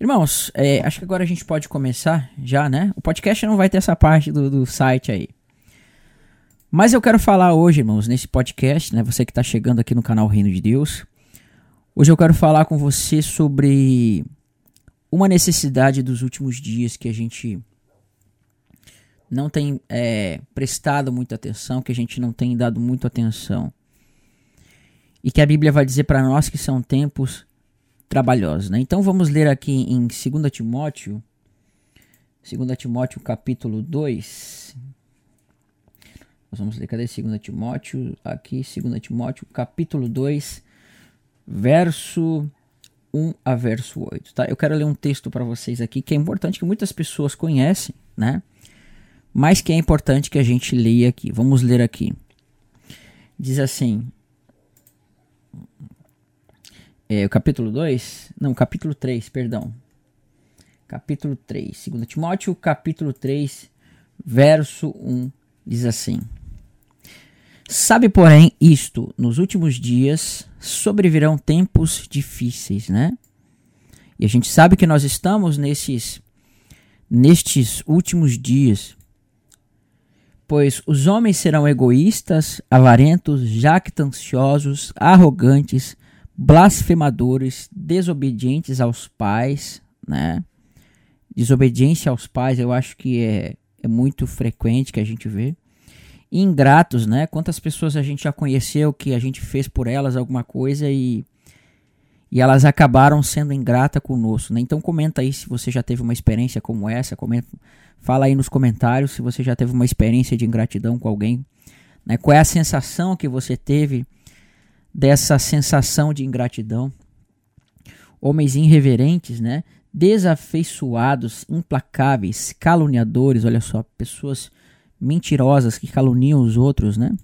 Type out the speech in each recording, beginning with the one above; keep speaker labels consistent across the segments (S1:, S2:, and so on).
S1: Irmãos, é, acho que agora a gente pode começar já, né? O podcast não vai ter essa parte do, do site aí. Mas eu quero falar hoje, irmãos, nesse podcast, né? Você que está chegando aqui no canal Reino de Deus. Hoje eu quero falar com você sobre uma necessidade dos últimos dias que a gente não tem é, prestado muita atenção, que a gente não tem dado muita atenção. E que a Bíblia vai dizer para nós que são tempos trabalhosos. Né? Então vamos ler aqui em 2 Timóteo, 2 Timóteo capítulo 2. Nós vamos ler, cadê 2 Timóteo? Aqui, 2 Timóteo capítulo 2, verso 1 a verso 8. Tá? Eu quero ler um texto para vocês aqui que é importante, que muitas pessoas conhecem, né? mas que é importante que a gente leia aqui. Vamos ler aqui. Diz assim: é, o capítulo 2, não, capítulo 3, perdão. Capítulo 3, 2 Timóteo, capítulo 3, verso 1, diz assim: Sabe, porém, isto, nos últimos dias sobrevirão tempos difíceis, né? E a gente sabe que nós estamos nesses nestes últimos dias. Pois os homens serão egoístas, avarentos, jactanciosos, arrogantes, blasfemadores, desobedientes aos pais, né? Desobediência aos pais, eu acho que é, é muito frequente que a gente vê. Ingratos, né? Quantas pessoas a gente já conheceu que a gente fez por elas alguma coisa e, e elas acabaram sendo ingrata conosco, né? Então comenta aí se você já teve uma experiência como essa, comenta, fala aí nos comentários se você já teve uma experiência de ingratidão com alguém, né? Qual é a sensação que você teve dessa sensação de ingratidão. Homens irreverentes, né? Desafeiçoados, implacáveis, caluniadores, olha só, pessoas mentirosas que caluniam os outros, né?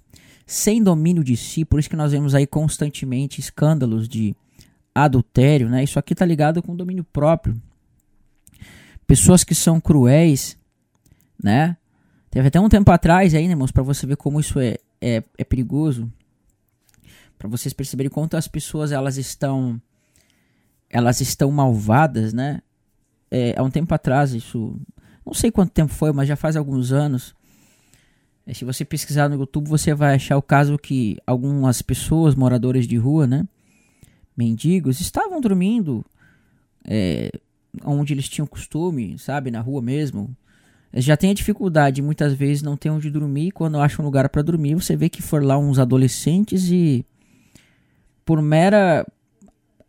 S1: Sem domínio de si, por isso que nós vemos aí constantemente escândalos de adultério, né? Isso aqui tá ligado com domínio próprio. Pessoas que são cruéis, né? Teve até um tempo atrás aí, né, irmãos, para você ver como isso é, é, é perigoso para vocês perceberem quanto as pessoas elas estão elas estão malvadas, né? É, há um tempo atrás, isso não sei quanto tempo foi, mas já faz alguns anos. É, se você pesquisar no YouTube, você vai achar o caso que algumas pessoas, moradores de rua, né? Mendigos, estavam dormindo é, onde eles tinham costume, sabe? Na rua mesmo. Já tem a dificuldade, muitas vezes não tem onde dormir. Quando acham um lugar para dormir, você vê que foram lá uns adolescentes e por mera,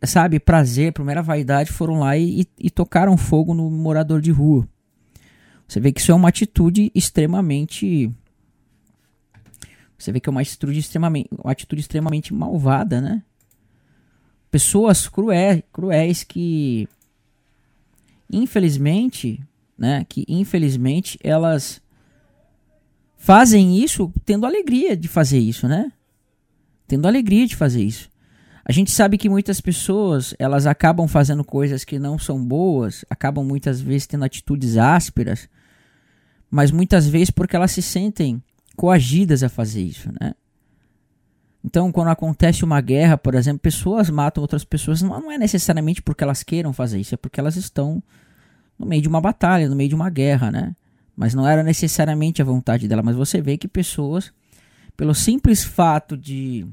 S1: sabe, prazer, por mera vaidade, foram lá e, e tocaram fogo no morador de rua. Você vê que isso é uma atitude extremamente. Você vê que é uma atitude extremamente, uma atitude extremamente malvada, né? Pessoas cruéis, cruéis que, infelizmente, né? Que infelizmente elas fazem isso tendo alegria de fazer isso, né? Tendo alegria de fazer isso. A gente sabe que muitas pessoas, elas acabam fazendo coisas que não são boas, acabam muitas vezes tendo atitudes ásperas, mas muitas vezes porque elas se sentem coagidas a fazer isso, né? Então, quando acontece uma guerra, por exemplo, pessoas matam outras pessoas, não é necessariamente porque elas queiram fazer isso, é porque elas estão no meio de uma batalha, no meio de uma guerra, né? Mas não era necessariamente a vontade dela, mas você vê que pessoas, pelo simples fato de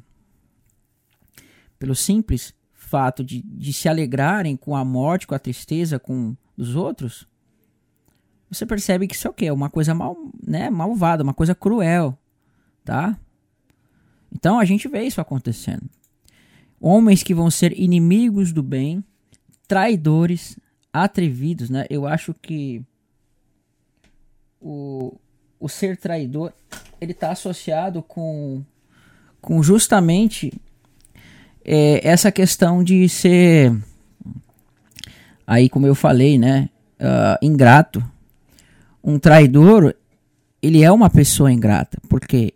S1: pelo simples fato de, de se alegrarem com a morte, com a tristeza, com os outros, você percebe que isso é o quê? Uma coisa mal, né, malvada, uma coisa cruel, tá? Então a gente vê isso acontecendo. Homens que vão ser inimigos do bem, traidores, atrevidos, né? Eu acho que o, o ser traidor ele está associado com, com justamente é, essa questão de ser, aí como eu falei, né, uh, ingrato. Um traidor, ele é uma pessoa ingrata, porque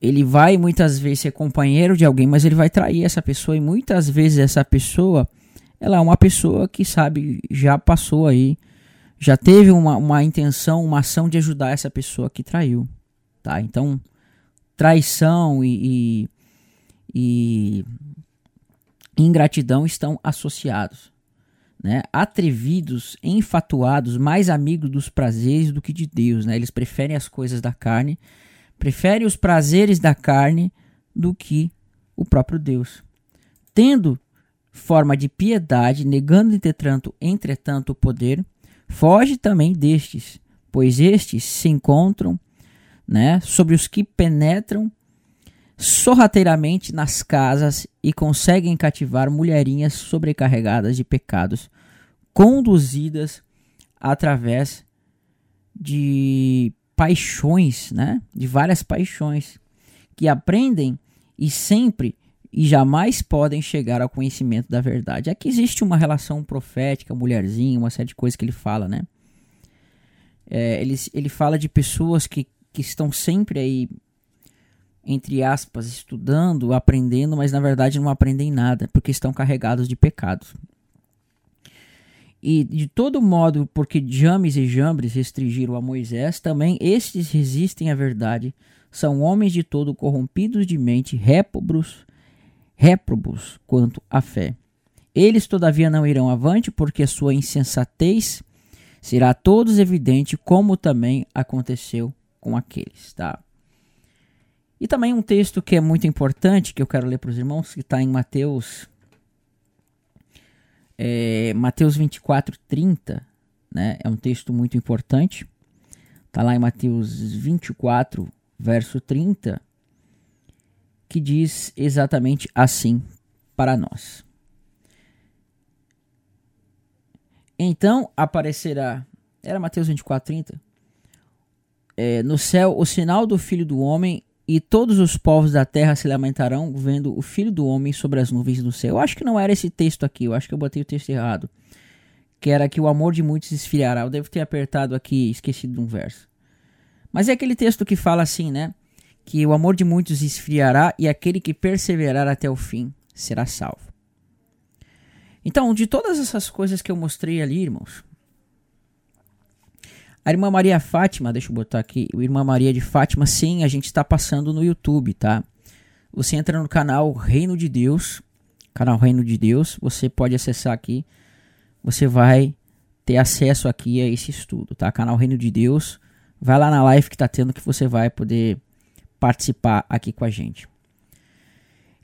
S1: ele vai muitas vezes ser companheiro de alguém, mas ele vai trair essa pessoa e muitas vezes essa pessoa, ela é uma pessoa que sabe, já passou aí, já teve uma, uma intenção, uma ação de ajudar essa pessoa que traiu, tá? Então, traição e, e e ingratidão estão associados. né, atrevidos, enfatuados, mais amigos dos prazeres do que de Deus. Né? Eles preferem as coisas da carne, preferem os prazeres da carne do que o próprio Deus. Tendo forma de piedade, negando entretanto, entretanto o poder, foge também destes, pois estes se encontram né, sobre os que penetram sorrateiramente nas casas e conseguem cativar mulherinhas sobrecarregadas de pecados, conduzidas através de paixões, né? De várias paixões que aprendem e sempre e jamais podem chegar ao conhecimento da verdade. Aqui existe uma relação profética, mulherzinha, uma série de coisas que ele fala, né? É, ele, ele fala de pessoas que, que estão sempre aí entre aspas, estudando, aprendendo, mas na verdade não aprendem nada, porque estão carregados de pecados. E de todo modo, porque James e Jambres restringiram a Moisés, também estes resistem à verdade. São homens de todo corrompidos de mente, réprobos, réprobos quanto à fé. Eles, todavia, não irão avante, porque a sua insensatez será a todos evidente, como também aconteceu com aqueles. Tá? E também um texto que é muito importante, que eu quero ler para os irmãos, que está em Mateus, é, Mateus 24, 30, né? é um texto muito importante. Está lá em Mateus 24, verso 30, que diz exatamente assim para nós. Então aparecerá. Era Mateus 24, 30? É, no céu o sinal do Filho do Homem e todos os povos da terra se lamentarão vendo o filho do homem sobre as nuvens do céu. Eu acho que não era esse texto aqui, eu acho que eu botei o texto errado. Que era que o amor de muitos esfriará. Eu devo ter apertado aqui, esquecido de um verso. Mas é aquele texto que fala assim, né? Que o amor de muitos esfriará e aquele que perseverar até o fim será salvo. Então, de todas essas coisas que eu mostrei ali, irmãos, a irmã Maria Fátima, deixa eu botar aqui, o irmã Maria de Fátima, sim, a gente está passando no YouTube, tá? Você entra no canal Reino de Deus, canal Reino de Deus, você pode acessar aqui, você vai ter acesso aqui a esse estudo, tá? Canal Reino de Deus, vai lá na live que tá tendo que você vai poder participar aqui com a gente.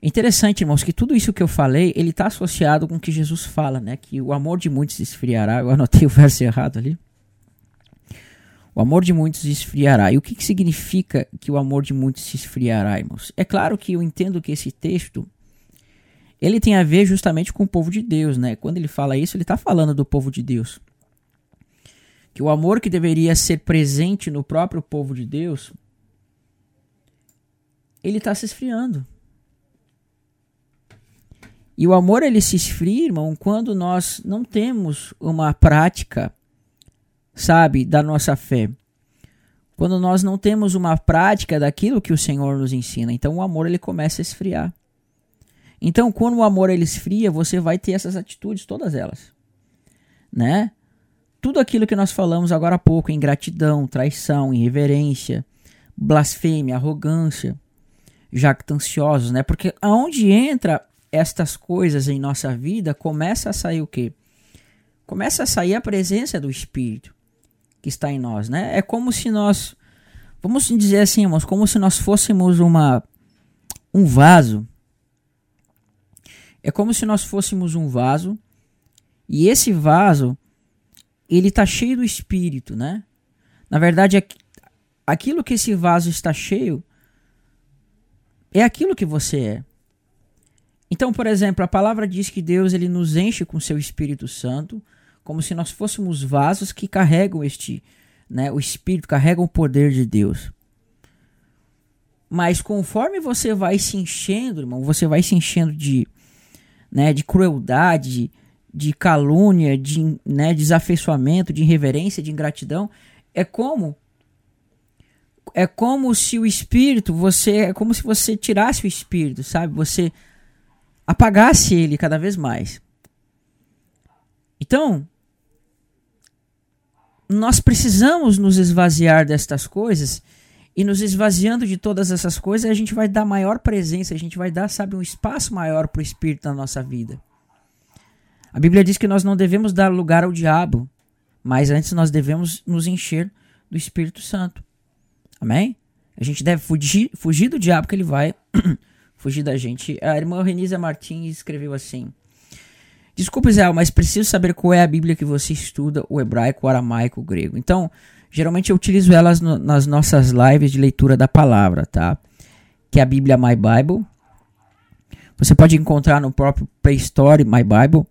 S1: Interessante, irmãos, que tudo isso que eu falei, ele está associado com o que Jesus fala, né? Que o amor de muitos esfriará. Eu anotei o verso errado ali. O amor de muitos se esfriará. E o que, que significa que o amor de muitos se esfriará, irmãos? É claro que eu entendo que esse texto ele tem a ver justamente com o povo de Deus, né? Quando ele fala isso, ele está falando do povo de Deus. Que o amor que deveria ser presente no próprio povo de Deus, ele está se esfriando. E o amor ele se esfria, irmão, quando nós não temos uma prática sabe, da nossa fé. Quando nós não temos uma prática daquilo que o Senhor nos ensina, então o amor ele começa a esfriar. Então, quando o amor ele esfria, você vai ter essas atitudes, todas elas, né? Tudo aquilo que nós falamos agora há pouco, ingratidão, traição, irreverência, blasfêmia, arrogância, jactanciosos, né? Porque aonde entra estas coisas em nossa vida, começa a sair o quê? Começa a sair a presença do Espírito que está em nós, né? É como se nós, vamos dizer assim, irmãos, como se nós fôssemos uma um vaso. É como se nós fôssemos um vaso e esse vaso ele está cheio do Espírito, né? Na verdade, aquilo que esse vaso está cheio é aquilo que você é. Então, por exemplo, a palavra diz que Deus ele nos enche com seu Espírito Santo como se nós fôssemos vasos que carregam este, né, o espírito, carregam o poder de Deus. Mas conforme você vai se enchendo, irmão, você vai se enchendo de, né, de crueldade, de calúnia, de né, desafeiçoamento, de irreverência, de ingratidão, é como é como se o espírito, você é como se você tirasse o espírito, sabe? Você apagasse ele cada vez mais. Então, nós precisamos nos esvaziar destas coisas e nos esvaziando de todas essas coisas, a gente vai dar maior presença, a gente vai dar, sabe, um espaço maior para o Espírito na nossa vida. A Bíblia diz que nós não devemos dar lugar ao diabo, mas antes nós devemos nos encher do Espírito Santo. Amém? A gente deve fugir, fugir do diabo que ele vai fugir da gente. A irmã Renisa Martins escreveu assim: Desculpe, Zé, mas preciso saber qual é a Bíblia que você estuda, o hebraico, o aramaico, o grego. Então, geralmente eu utilizo elas no, nas nossas lives de leitura da palavra, tá? Que é a Bíblia My Bible. Você pode encontrar no próprio Play Store My Bible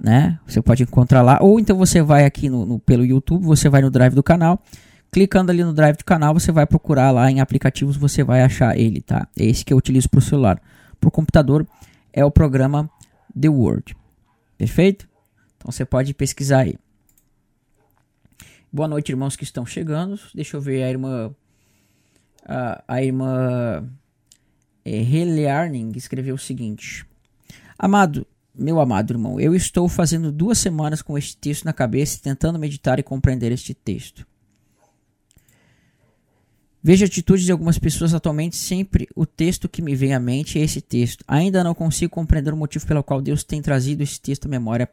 S1: né? Você pode encontrar lá, ou então você vai aqui no, no, pelo YouTube, você vai no drive do canal, clicando ali no drive do canal, você vai procurar lá em aplicativos, você vai achar ele, tá? É esse que eu utilizo para o celular. Para o computador é o programa The Word, perfeito? Então você pode pesquisar aí. Boa noite, irmãos que estão chegando. Deixa eu ver a irmã. A, a irmã é, Helearning escreveu o seguinte: Amado, meu amado irmão, eu estou fazendo duas semanas com este texto na cabeça, tentando meditar e compreender este texto. Vejo atitudes de algumas pessoas atualmente, sempre o texto que me vem à mente é esse texto. Ainda não consigo compreender o motivo pelo qual Deus tem trazido esse texto à memória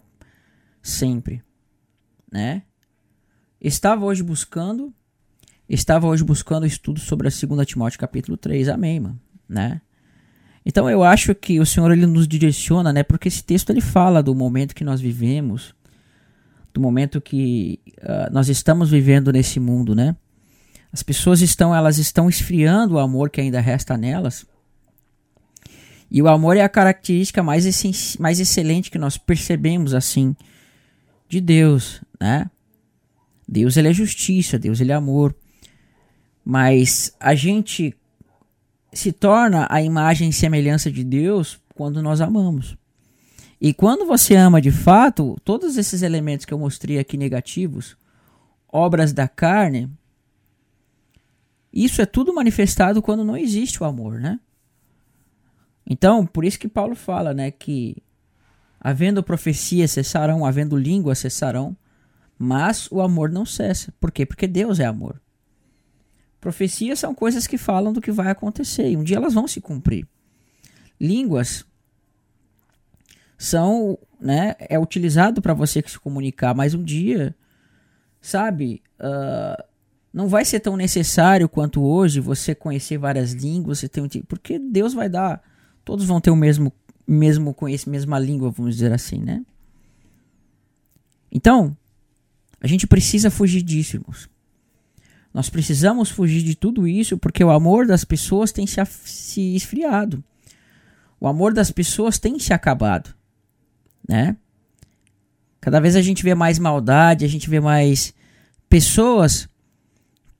S1: sempre, né? Estava hoje buscando, estava hoje buscando estudo sobre a 2 Timóteo capítulo 3. Amém, mano, né? Então eu acho que o Senhor ele nos direciona, né? Porque esse texto ele fala do momento que nós vivemos, do momento que uh, nós estamos vivendo nesse mundo, né? As pessoas estão, elas estão esfriando o amor que ainda resta nelas. E o amor é a característica mais, mais excelente que nós percebemos assim de Deus, né? Deus ele é justiça, Deus ele é amor. Mas a gente se torna a imagem e semelhança de Deus quando nós amamos. E quando você ama de fato, todos esses elementos que eu mostrei aqui negativos, obras da carne, isso é tudo manifestado quando não existe o amor, né? Então, por isso que Paulo fala, né, que havendo profecia cessarão, havendo língua cessarão, mas o amor não cessa. Por quê? Porque Deus é amor. Profecias são coisas que falam do que vai acontecer e um dia elas vão se cumprir. Línguas são, né, é utilizado para você se comunicar, mas um dia, sabe, uh, não vai ser tão necessário quanto hoje você conhecer várias línguas, você tem um, porque Deus vai dar, todos vão ter o mesmo mesmo conhecimento, mesma língua, vamos dizer assim, né? Então, a gente precisa fugir disso, irmãos. Nós precisamos fugir de tudo isso porque o amor das pessoas tem se, se esfriado. O amor das pessoas tem se acabado, né? Cada vez a gente vê mais maldade, a gente vê mais pessoas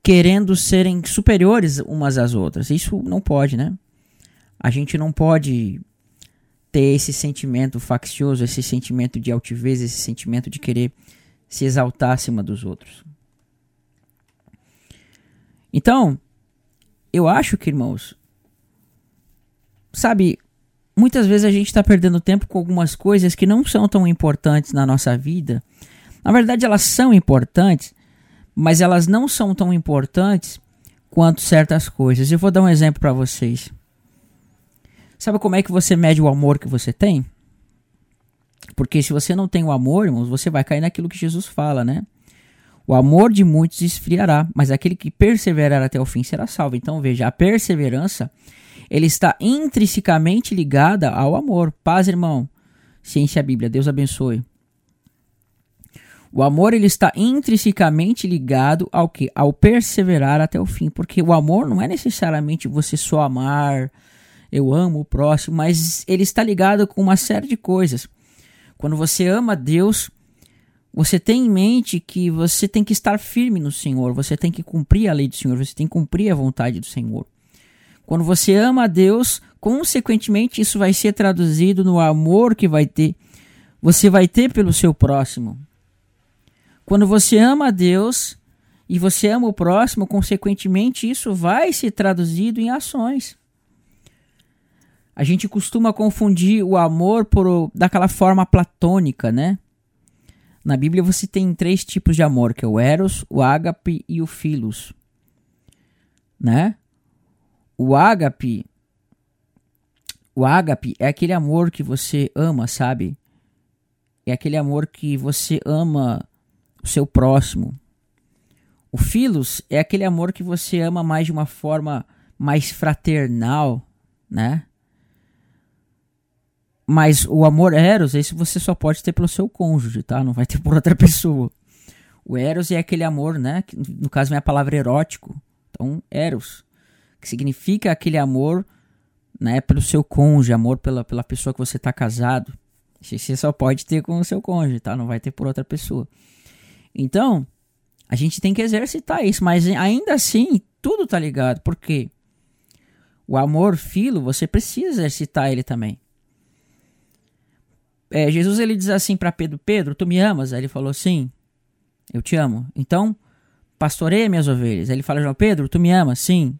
S1: querendo serem superiores umas às outras. Isso não pode, né? A gente não pode ter esse sentimento faccioso, esse sentimento de altivez, esse sentimento de querer se exaltar acima dos outros. Então, eu acho que, irmãos, sabe, muitas vezes a gente está perdendo tempo com algumas coisas que não são tão importantes na nossa vida. Na verdade, elas são importantes, mas elas não são tão importantes quanto certas coisas. Eu vou dar um exemplo para vocês. Sabe como é que você mede o amor que você tem? Porque se você não tem o amor, irmãos, você vai cair naquilo que Jesus fala, né? O amor de muitos esfriará, mas aquele que perseverar até o fim será salvo. Então veja, a perseverança ele está intrinsecamente ligada ao amor. Paz, irmão. Ciência Bíblia. Deus abençoe. O amor ele está intrinsecamente ligado ao que? Ao perseverar até o fim, porque o amor não é necessariamente você só amar, eu amo o próximo, mas ele está ligado com uma série de coisas. Quando você ama Deus, você tem em mente que você tem que estar firme no Senhor, você tem que cumprir a lei do Senhor, você tem que cumprir a vontade do Senhor. Quando você ama a Deus, consequentemente isso vai ser traduzido no amor que vai ter, você vai ter pelo seu próximo. Quando você ama a Deus e você ama o próximo, consequentemente isso vai ser traduzido em ações. A gente costuma confundir o amor por daquela forma platônica, né? Na Bíblia você tem três tipos de amor, que é o eros, o ágape e o filos. Né? O ágape o ágape é aquele amor que você ama, sabe? é aquele amor que você ama o seu próximo. O filos é aquele amor que você ama mais de uma forma mais fraternal, né? Mas o amor eros, esse você só pode ter pelo seu cônjuge, tá? Não vai ter por outra pessoa. O eros é aquele amor, né? Que no caso é a palavra erótico. Então, eros, que significa aquele amor, né? Pelo seu cônjuge, amor pela, pela pessoa que você está casado. Você só pode ter com o seu cônjuge, tá? Não vai ter por outra pessoa. Então, a gente tem que exercitar isso, mas ainda assim, tudo tá ligado. Porque o amor filo, você precisa exercitar ele também. É, Jesus ele diz assim para Pedro: Pedro, tu me amas? Aí ele falou: Sim, eu te amo. Então, pastoreia minhas ovelhas. Aí ele fala: João Pedro, tu me amas? Sim,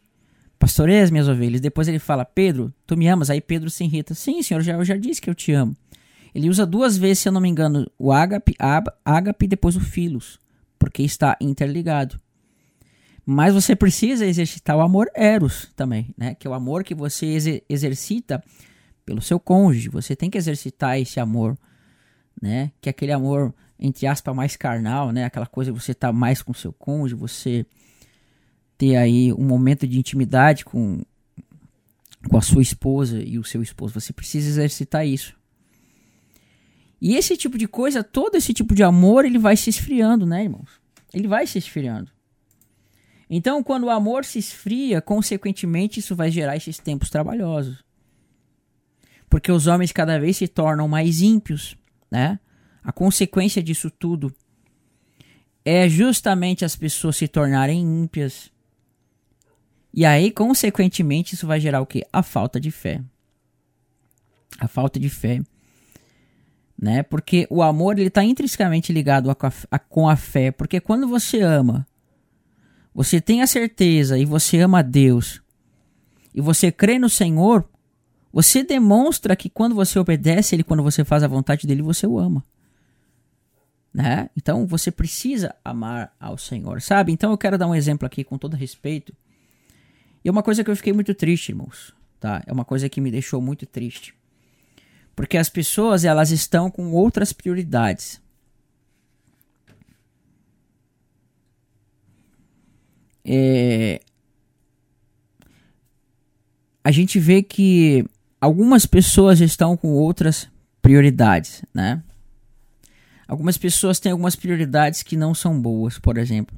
S1: pastoreia as minhas ovelhas. Depois ele fala: Pedro, tu me amas? Aí Pedro se irrita: Sim, senhor, já, eu já disse que eu te amo. Ele usa duas vezes, se eu não me engano, o ágape, ágape e depois o filos, porque está interligado. Mas você precisa exercitar o amor eros também, né? Que é o amor que você exercita pelo seu cônjuge. Você tem que exercitar esse amor, né? Que é aquele amor, entre aspas, mais carnal, né? Aquela coisa que você tá mais com seu cônjuge, você ter aí um momento de intimidade com, com a sua esposa e o seu esposo. Você precisa exercitar isso. E esse tipo de coisa, todo esse tipo de amor, ele vai se esfriando, né, irmãos? Ele vai se esfriando. Então, quando o amor se esfria, consequentemente, isso vai gerar esses tempos trabalhosos porque os homens cada vez se tornam mais ímpios, né? A consequência disso tudo é justamente as pessoas se tornarem ímpias. E aí, consequentemente, isso vai gerar o que? A falta de fé. A falta de fé. Né? Porque o amor ele está intrinsecamente ligado a, a, com a fé. Porque quando você ama, você tem a certeza e você ama a Deus, e você crê no Senhor, você demonstra que quando você obedece ele, quando você faz a vontade dele, você o ama. Né? Então você precisa amar ao Senhor, sabe? Então eu quero dar um exemplo aqui com todo respeito. E é uma coisa que eu fiquei muito triste, irmãos, tá? É uma coisa que me deixou muito triste. Porque as pessoas, elas estão com outras prioridades. É... A gente vê que algumas pessoas estão com outras prioridades, né? Algumas pessoas têm algumas prioridades que não são boas, por exemplo.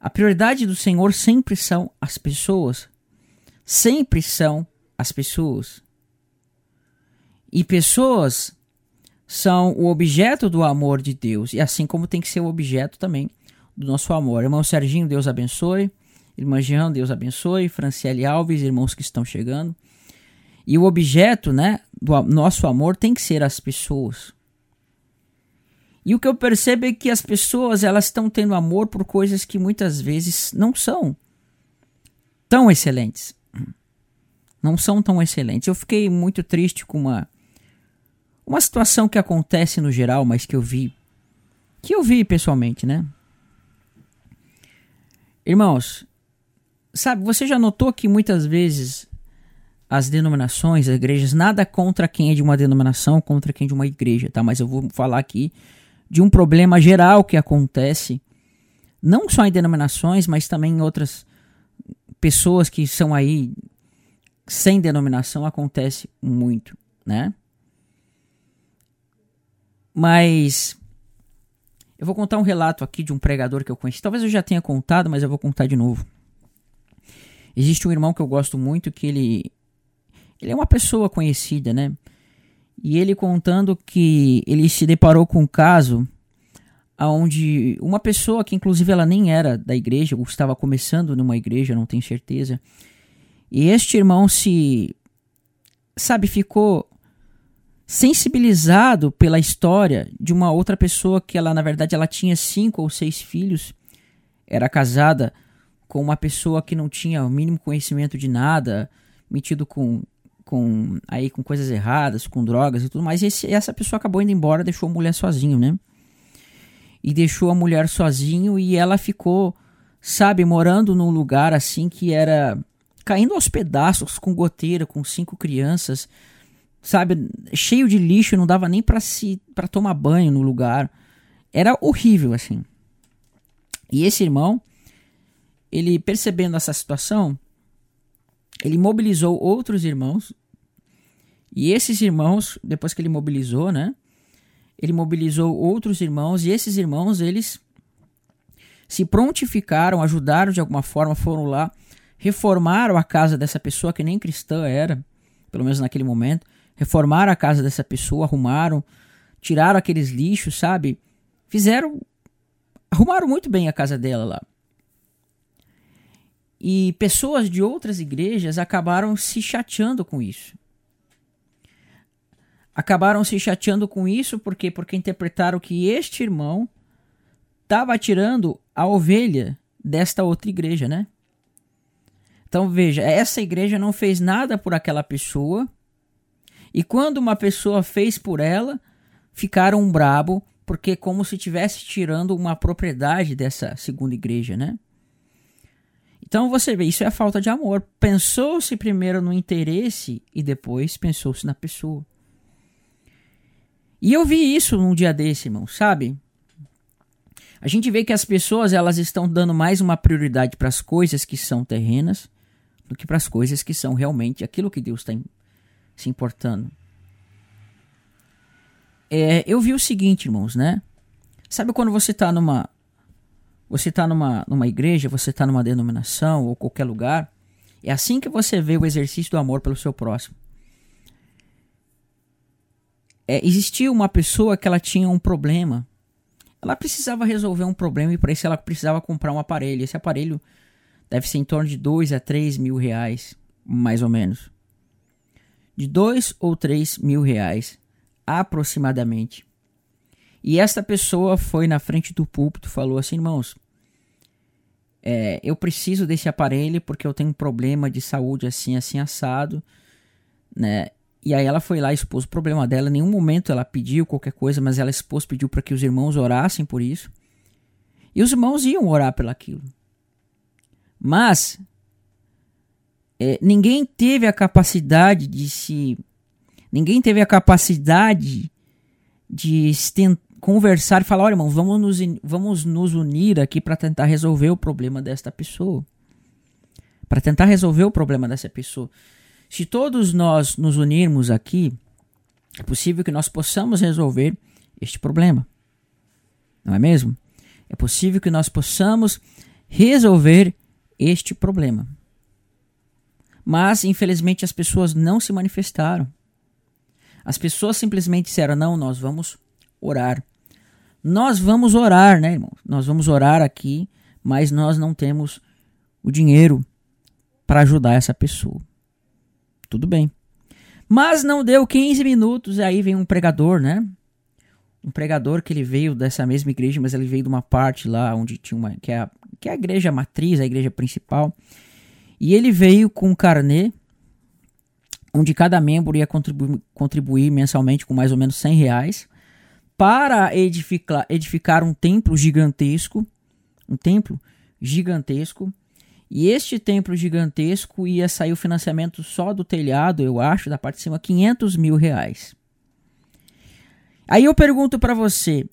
S1: A prioridade do Senhor sempre são as pessoas. Sempre são as pessoas. E pessoas são o objeto do amor de Deus, e assim como tem que ser o objeto também do nosso amor. Irmão Serginho, Deus abençoe. Irmã Jean, Deus abençoe. Franciele Alves, irmãos que estão chegando. E o objeto, né, do nosso amor tem que ser as pessoas. E o que eu percebo é que as pessoas elas estão tendo amor por coisas que muitas vezes não são tão excelentes. Não são tão excelentes. Eu fiquei muito triste com uma uma situação que acontece no geral, mas que eu vi que eu vi pessoalmente, né? Irmãos, sabe, você já notou que muitas vezes as denominações, as igrejas, nada contra quem é de uma denominação, contra quem é de uma igreja, tá? Mas eu vou falar aqui de um problema geral que acontece, não só em denominações, mas também em outras pessoas que são aí sem denominação, acontece muito, né? Mas eu vou contar um relato aqui de um pregador que eu conheci. Talvez eu já tenha contado, mas eu vou contar de novo. Existe um irmão que eu gosto muito que ele ele é uma pessoa conhecida, né? E ele contando que ele se deparou com um caso onde uma pessoa que inclusive ela nem era da igreja, ou estava começando numa igreja, não tenho certeza. E este irmão se sabe, ficou sensibilizado pela história de uma outra pessoa que ela na verdade ela tinha cinco ou seis filhos, era casada com uma pessoa que não tinha o mínimo conhecimento de nada, metido com com aí com coisas erradas, com drogas e tudo mais. E esse, essa pessoa acabou indo embora, deixou a mulher sozinho, né? E deixou a mulher sozinho e ela ficou, sabe, morando num lugar assim que era caindo aos pedaços, com goteira, com cinco crianças, sabe, cheio de lixo, não dava nem para se para tomar banho no lugar. Era horrível assim. E esse irmão, ele percebendo essa situação, ele mobilizou outros irmãos. E esses irmãos, depois que ele mobilizou, né? Ele mobilizou outros irmãos e esses irmãos, eles se prontificaram, ajudaram de alguma forma, foram lá, reformaram a casa dessa pessoa que nem cristã era, pelo menos naquele momento, reformaram a casa dessa pessoa, arrumaram, tiraram aqueles lixos, sabe? Fizeram arrumaram muito bem a casa dela lá. E pessoas de outras igrejas acabaram se chateando com isso. Acabaram se chateando com isso porque porque interpretaram que este irmão estava tirando a ovelha desta outra igreja, né? Então veja, essa igreja não fez nada por aquela pessoa. E quando uma pessoa fez por ela, ficaram brabo porque como se estivesse tirando uma propriedade dessa segunda igreja, né? Então você vê, isso é a falta de amor. Pensou-se primeiro no interesse e depois pensou-se na pessoa. E eu vi isso num dia desse, irmão, sabe? A gente vê que as pessoas elas estão dando mais uma prioridade para as coisas que são terrenas do que para as coisas que são realmente aquilo que Deus está se importando. É, eu vi o seguinte, irmãos, né? Sabe quando você está numa você está numa, numa igreja, você está numa denominação ou qualquer lugar, é assim que você vê o exercício do amor pelo seu próximo. É, existia uma pessoa que ela tinha um problema. Ela precisava resolver um problema e para isso ela precisava comprar um aparelho. Esse aparelho deve ser em torno de 2 a 3 mil reais, mais ou menos. De 2 ou 3 mil reais aproximadamente. E esta pessoa foi na frente do púlpito falou assim, irmãos, é, eu preciso desse aparelho porque eu tenho um problema de saúde assim, assim, assado, né? E aí ela foi lá e expôs o problema dela. Em nenhum momento ela pediu qualquer coisa, mas ela expôs, pediu para que os irmãos orassem por isso. E os irmãos iam orar pelaquilo. Mas é, ninguém teve a capacidade de se Ninguém teve a capacidade de conversar e falar: olha, irmão, vamos nos, vamos nos unir aqui para tentar resolver o problema desta pessoa. Para tentar resolver o problema dessa pessoa. Se todos nós nos unirmos aqui, é possível que nós possamos resolver este problema. Não é mesmo? É possível que nós possamos resolver este problema. Mas, infelizmente, as pessoas não se manifestaram. As pessoas simplesmente disseram: não, nós vamos orar. Nós vamos orar, né, irmão? Nós vamos orar aqui, mas nós não temos o dinheiro para ajudar essa pessoa. Tudo bem. Mas não deu 15 minutos, e aí vem um pregador, né? Um pregador que ele veio dessa mesma igreja, mas ele veio de uma parte lá onde tinha uma. que é a, que é a igreja matriz, a igreja principal. E ele veio com um carnê onde cada membro ia contribuir, contribuir mensalmente com mais ou menos 100 reais para edificar, edificar um templo gigantesco, um templo gigantesco, e este templo gigantesco ia sair o financiamento só do telhado, eu acho, da parte de cima, 500 mil reais. Aí eu pergunto para você,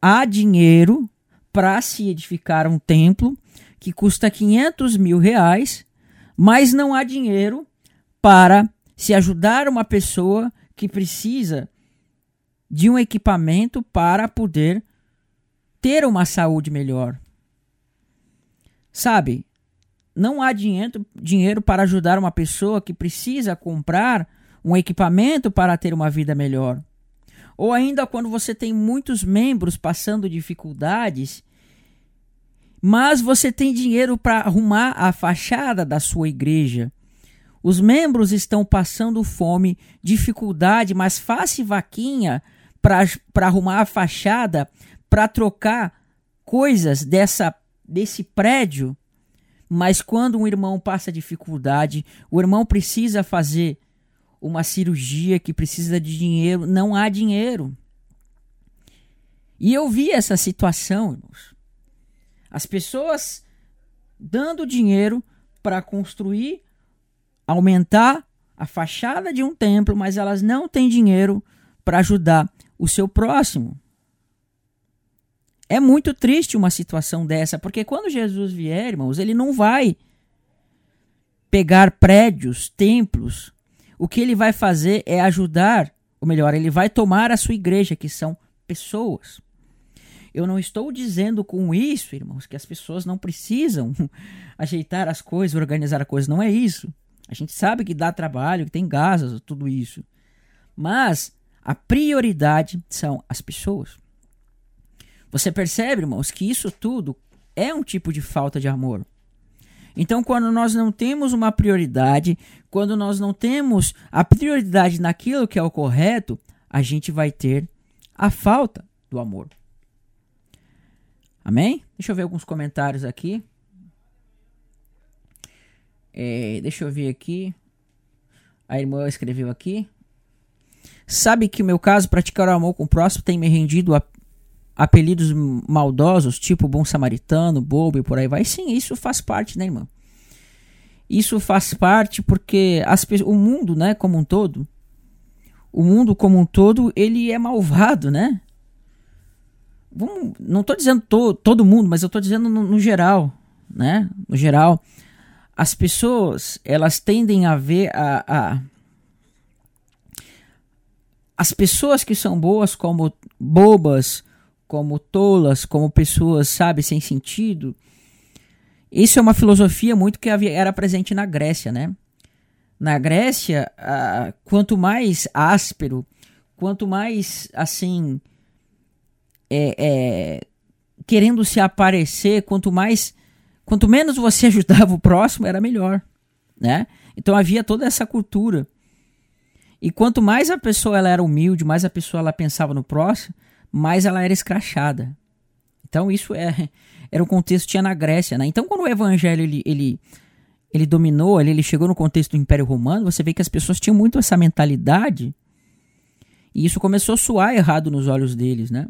S1: há dinheiro para se edificar um templo que custa 500 mil reais, mas não há dinheiro para se ajudar uma pessoa que precisa de um equipamento para poder ter uma saúde melhor. Sabe? Não há dinheiro, dinheiro para ajudar uma pessoa que precisa comprar um equipamento para ter uma vida melhor. Ou ainda quando você tem muitos membros passando dificuldades, mas você tem dinheiro para arrumar a fachada da sua igreja os membros estão passando fome, dificuldade, mas faça vaquinha para arrumar a fachada, para trocar coisas dessa desse prédio. Mas quando um irmão passa dificuldade, o irmão precisa fazer uma cirurgia que precisa de dinheiro, não há dinheiro. E eu vi essa situação, irmãos. As pessoas dando dinheiro para construir aumentar a fachada de um templo, mas elas não têm dinheiro para ajudar o seu próximo. É muito triste uma situação dessa, porque quando Jesus vier, irmãos, ele não vai pegar prédios, templos. O que ele vai fazer é ajudar, ou melhor, ele vai tomar a sua igreja, que são pessoas. Eu não estou dizendo com isso, irmãos, que as pessoas não precisam ajeitar as coisas, organizar as coisas. Não é isso. A gente sabe que dá trabalho, que tem gastos, tudo isso. Mas a prioridade são as pessoas. Você percebe, irmãos, que isso tudo é um tipo de falta de amor. Então, quando nós não temos uma prioridade, quando nós não temos a prioridade naquilo que é o correto, a gente vai ter a falta do amor. Amém? Deixa eu ver alguns comentários aqui. É, deixa eu ver aqui. A irmã escreveu aqui. Sabe que o meu caso, praticar o amor com o próximo, tem me rendido a apelidos maldosos, tipo bom samaritano, bobo e por aí vai. Sim, isso faz parte, né, irmão? Isso faz parte porque as, o mundo, né, como um todo, o mundo como um todo, ele é malvado, né? Vamos, não estou dizendo to, todo mundo, mas eu estou dizendo no, no, geral, né? No geral, as pessoas elas tendem a ver a, a as pessoas que são boas como bobas, como tolas, como pessoas, sabe, sem sentido. Isso é uma filosofia muito que era presente na Grécia, né? Na Grécia, quanto mais áspero, quanto mais assim, é, é, querendo se aparecer, quanto mais, quanto menos você ajudava o próximo, era melhor, né? Então havia toda essa cultura. E quanto mais a pessoa ela era humilde, mais a pessoa ela pensava no próximo, mais ela era escrachada. Então isso é, era o contexto tinha na Grécia, né? Então quando o evangelho ele, ele, ele dominou, ele, ele chegou no contexto do Império Romano, você vê que as pessoas tinham muito essa mentalidade e isso começou a soar errado nos olhos deles, né?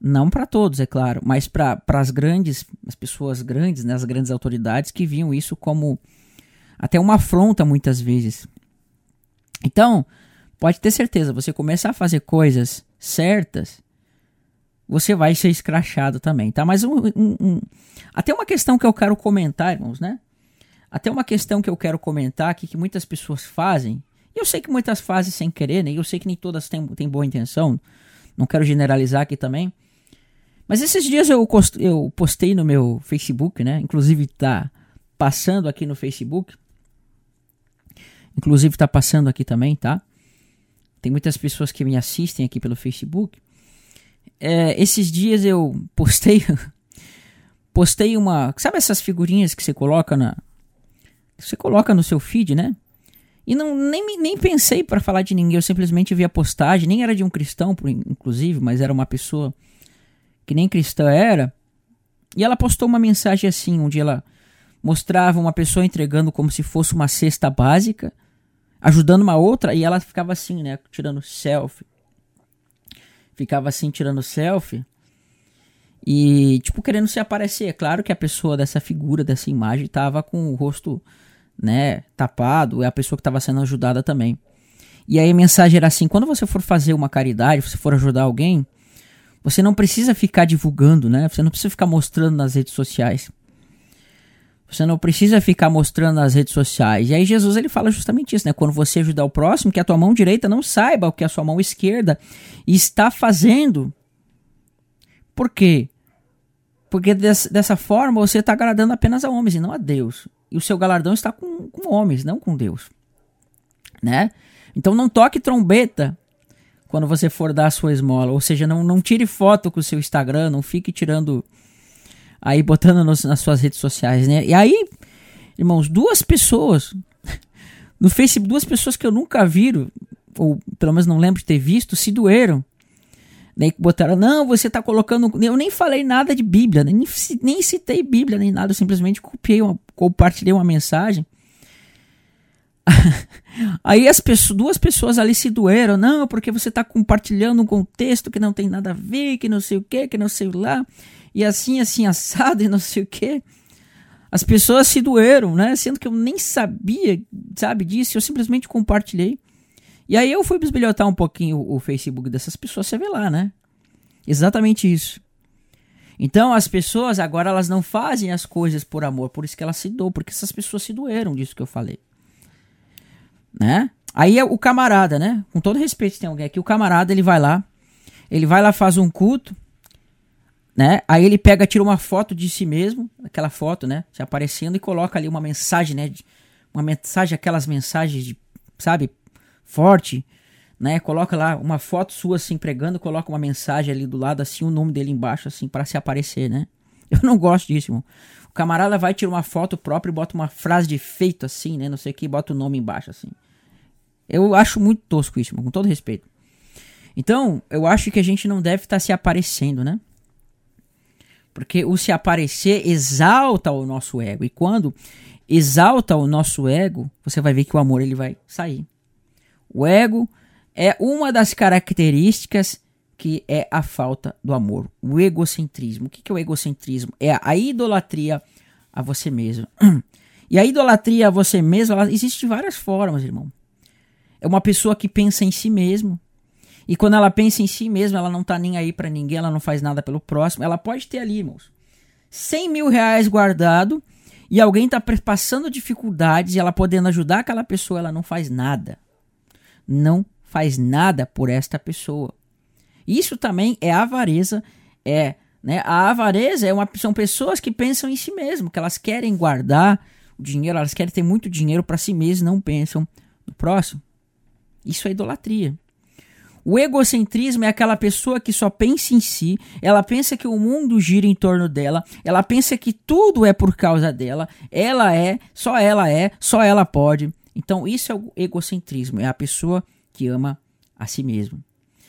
S1: Não para todos, é claro, mas para as grandes, as pessoas grandes, né, as grandes autoridades que viam isso como até uma afronta muitas vezes. Então, pode ter certeza, você começar a fazer coisas certas, você vai ser escrachado também, tá? Mas um, um, um, até uma questão que eu quero comentar, irmãos, né? Até uma questão que eu quero comentar aqui que muitas pessoas fazem, e eu sei que muitas fazem sem querer, né? Eu sei que nem todas têm, têm boa intenção, não quero generalizar aqui também. Mas esses dias eu, eu postei no meu Facebook, né? Inclusive tá passando aqui no Facebook. Inclusive tá passando aqui também, tá? Tem muitas pessoas que me assistem aqui pelo Facebook. É, esses dias eu postei postei uma, sabe essas figurinhas que você coloca na você coloca no seu feed, né? E não nem, nem pensei para falar de ninguém, eu simplesmente vi a postagem, nem era de um cristão, inclusive, mas era uma pessoa que nem cristã era. E ela postou uma mensagem assim, onde ela mostrava uma pessoa entregando como se fosse uma cesta básica ajudando uma outra e ela ficava assim, né, tirando selfie. Ficava assim tirando selfie. E tipo querendo se aparecer. Claro que a pessoa dessa figura, dessa imagem tava com o rosto, né, tapado, é a pessoa que estava sendo ajudada também. E aí a mensagem era assim: quando você for fazer uma caridade, você for ajudar alguém, você não precisa ficar divulgando, né? Você não precisa ficar mostrando nas redes sociais. Você não precisa ficar mostrando nas redes sociais. E aí Jesus ele fala justamente isso, né? Quando você ajudar o próximo, que a tua mão direita não saiba o que a sua mão esquerda está fazendo. Por quê? Porque des, dessa forma você está agradando apenas a homens e não a Deus. E o seu galardão está com, com homens, não com Deus. Né? Então não toque trombeta quando você for dar a sua esmola. Ou seja, não, não tire foto com o seu Instagram, não fique tirando aí botando nos, nas suas redes sociais, né? E aí, irmãos, duas pessoas no Facebook, duas pessoas que eu nunca vi, ou pelo menos não lembro de ter visto, se doeram. Daí botaram, não, você tá colocando. Eu nem falei nada de Bíblia, nem, nem citei Bíblia, nem nada, eu simplesmente copiei, uma, compartilhei uma mensagem. Aí as pessoas, duas pessoas ali se doeram, não, porque você está compartilhando um contexto que não tem nada a ver, que não sei o que, que não sei lá e assim, assim, assado e não sei o que. As pessoas se doeram, né? Sendo que eu nem sabia, sabe, disso, eu simplesmente compartilhei. E aí eu fui bisbilhotar um pouquinho o, Facebook dessas pessoas, você vê lá, né? Exatamente isso. Então as pessoas agora elas não fazem as coisas por amor, por isso que elas se doam, porque essas pessoas se doeram disso que eu falei. Né? Aí é o camarada, né? Com todo respeito, tem alguém aqui, o camarada ele vai lá, ele vai lá faz um culto, né? Aí ele pega, tira uma foto de si mesmo, aquela foto, né? Se aparecendo e coloca ali uma mensagem, né? Uma mensagem, aquelas mensagens de, sabe, forte, né? Coloca lá uma foto sua assim pregando, coloca uma mensagem ali do lado assim, o nome dele embaixo assim para se aparecer, né? Eu não gosto disso, irmão. O camarada vai tirar uma foto própria e bota uma frase de feito assim, né? Não sei o que, bota o nome embaixo assim. Eu acho muito tosco isso, com todo respeito. Então, eu acho que a gente não deve estar tá se aparecendo, né? Porque o se aparecer exalta o nosso ego. E quando exalta o nosso ego, você vai ver que o amor ele vai sair. O ego é uma das características que é a falta do amor, o egocentrismo. O que é o egocentrismo? É a idolatria a você mesmo. E a idolatria a você mesmo, ela existe de várias formas, irmão. É uma pessoa que pensa em si mesmo. E quando ela pensa em si mesma, ela não tá nem aí para ninguém, ela não faz nada pelo próximo. Ela pode ter ali, irmãos, 100 mil reais guardado e alguém tá passando dificuldades e ela podendo ajudar aquela pessoa, ela não faz nada. Não faz nada por esta pessoa. Isso também é avareza, é, né? A avareza é uma, são pessoas que pensam em si mesmo, que elas querem guardar o dinheiro, elas querem ter muito dinheiro para si mesmas, não pensam no próximo. Isso é idolatria. O egocentrismo é aquela pessoa que só pensa em si, ela pensa que o mundo gira em torno dela, ela pensa que tudo é por causa dela, ela é, só ela é, só ela pode. Então isso é o egocentrismo, é a pessoa que ama a si mesmo.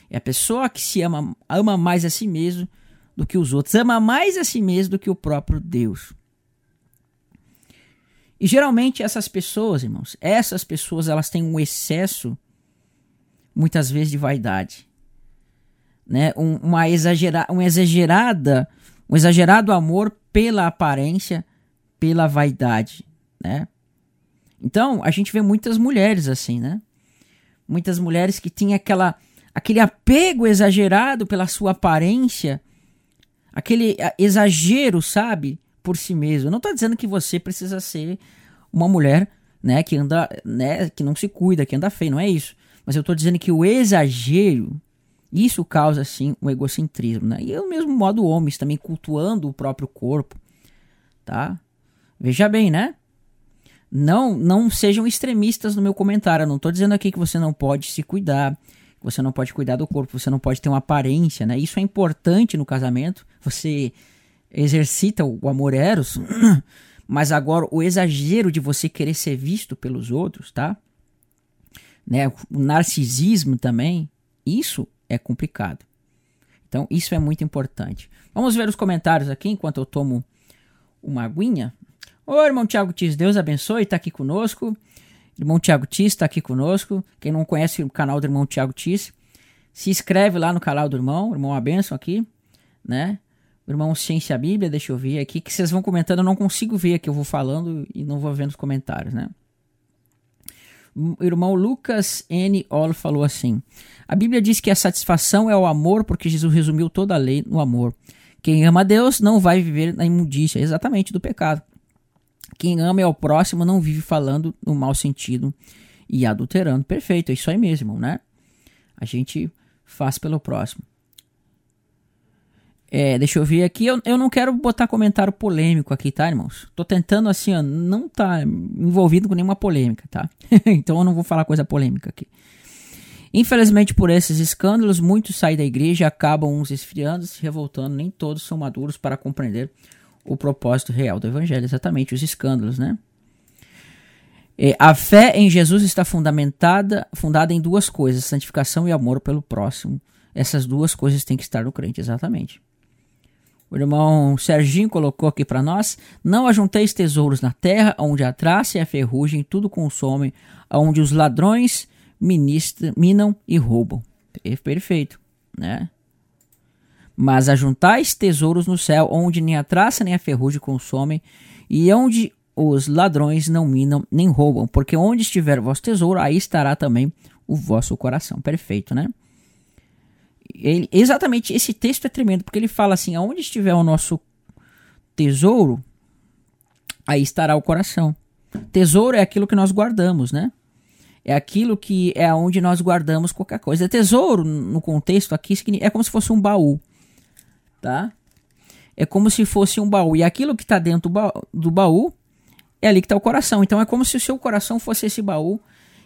S1: É a pessoa que se ama, ama mais a si mesmo do que os outros, ama mais a si mesmo do que o próprio Deus. E geralmente essas pessoas, irmãos, essas pessoas elas têm um excesso muitas vezes de vaidade, né? Um, uma exagera, um exagerada, um exagerado amor pela aparência, pela vaidade, né? Então a gente vê muitas mulheres assim, né? muitas mulheres que têm aquela, aquele apego exagerado pela sua aparência, aquele exagero, sabe, por si mesmo. não estou dizendo que você precisa ser uma mulher, né, que anda, né, que não se cuida, que anda feio, não é isso. Mas eu estou dizendo que o exagero, isso causa sim um egocentrismo, né? E é o mesmo modo homens também cultuando o próprio corpo, tá? Veja bem, né? não não sejam extremistas no meu comentário. Eu não estou dizendo aqui que você não pode se cuidar, que você não pode cuidar do corpo, você não pode ter uma aparência, né? Isso é importante no casamento. Você exercita o amor eros, mas agora o exagero de você querer ser visto pelos outros, tá? Né? O narcisismo também, isso é complicado. Então, isso é muito importante. Vamos ver os comentários aqui enquanto eu tomo uma aguinha. Ô, irmão Tiago Tis, Deus abençoe, está aqui conosco. Irmão Tiago Tis está aqui conosco. Quem não conhece o canal do irmão Tiago Tis, se inscreve lá no canal do irmão, irmão Abençoe aqui, né? Irmão Ciência Bíblia, deixa eu ver aqui, que vocês vão comentando, eu não consigo ver aqui, eu vou falando e não vou vendo os comentários, né? Irmão Lucas N. Olo falou assim: A Bíblia diz que a satisfação é o amor, porque Jesus resumiu toda a lei no amor. Quem ama Deus não vai viver na imundícia, exatamente do pecado. Quem ama é o próximo, não vive falando no mau sentido e adulterando. Perfeito, é isso aí mesmo, né? A gente faz pelo próximo. É, deixa eu ver aqui. Eu, eu não quero botar comentário polêmico aqui, tá, irmãos? Tô tentando, assim, ó, não tá envolvido com nenhuma polêmica, tá? então eu não vou falar coisa polêmica aqui. Infelizmente, por esses escândalos, muitos saem da igreja acabam uns esfriando, se revoltando. Nem todos são maduros para compreender o propósito real do evangelho, exatamente os escândalos, né? É, a fé em Jesus está fundamentada, fundada em duas coisas: santificação e amor pelo próximo. Essas duas coisas têm que estar no crente, exatamente. O irmão Serginho colocou aqui para nós: Não ajunteis tesouros na terra, onde a traça e a ferrugem tudo consomem, onde os ladrões minam e roubam. Perfeito, né? mas ajuntais tesouros no céu, onde nem a traça nem a ferrugem consomem, e onde os ladrões não minam nem roubam, porque onde estiver o vosso tesouro, aí estará também o vosso coração. Perfeito, né? Ele, exatamente, esse texto é tremendo, porque ele fala assim: aonde estiver o nosso tesouro, aí estará o coração. Tesouro é aquilo que nós guardamos, né? É aquilo que é onde nós guardamos qualquer coisa. Tesouro, no contexto aqui, é como se fosse um baú, tá? É como se fosse um baú. E aquilo que está dentro do baú é ali que está o coração. Então é como se o seu coração fosse esse baú.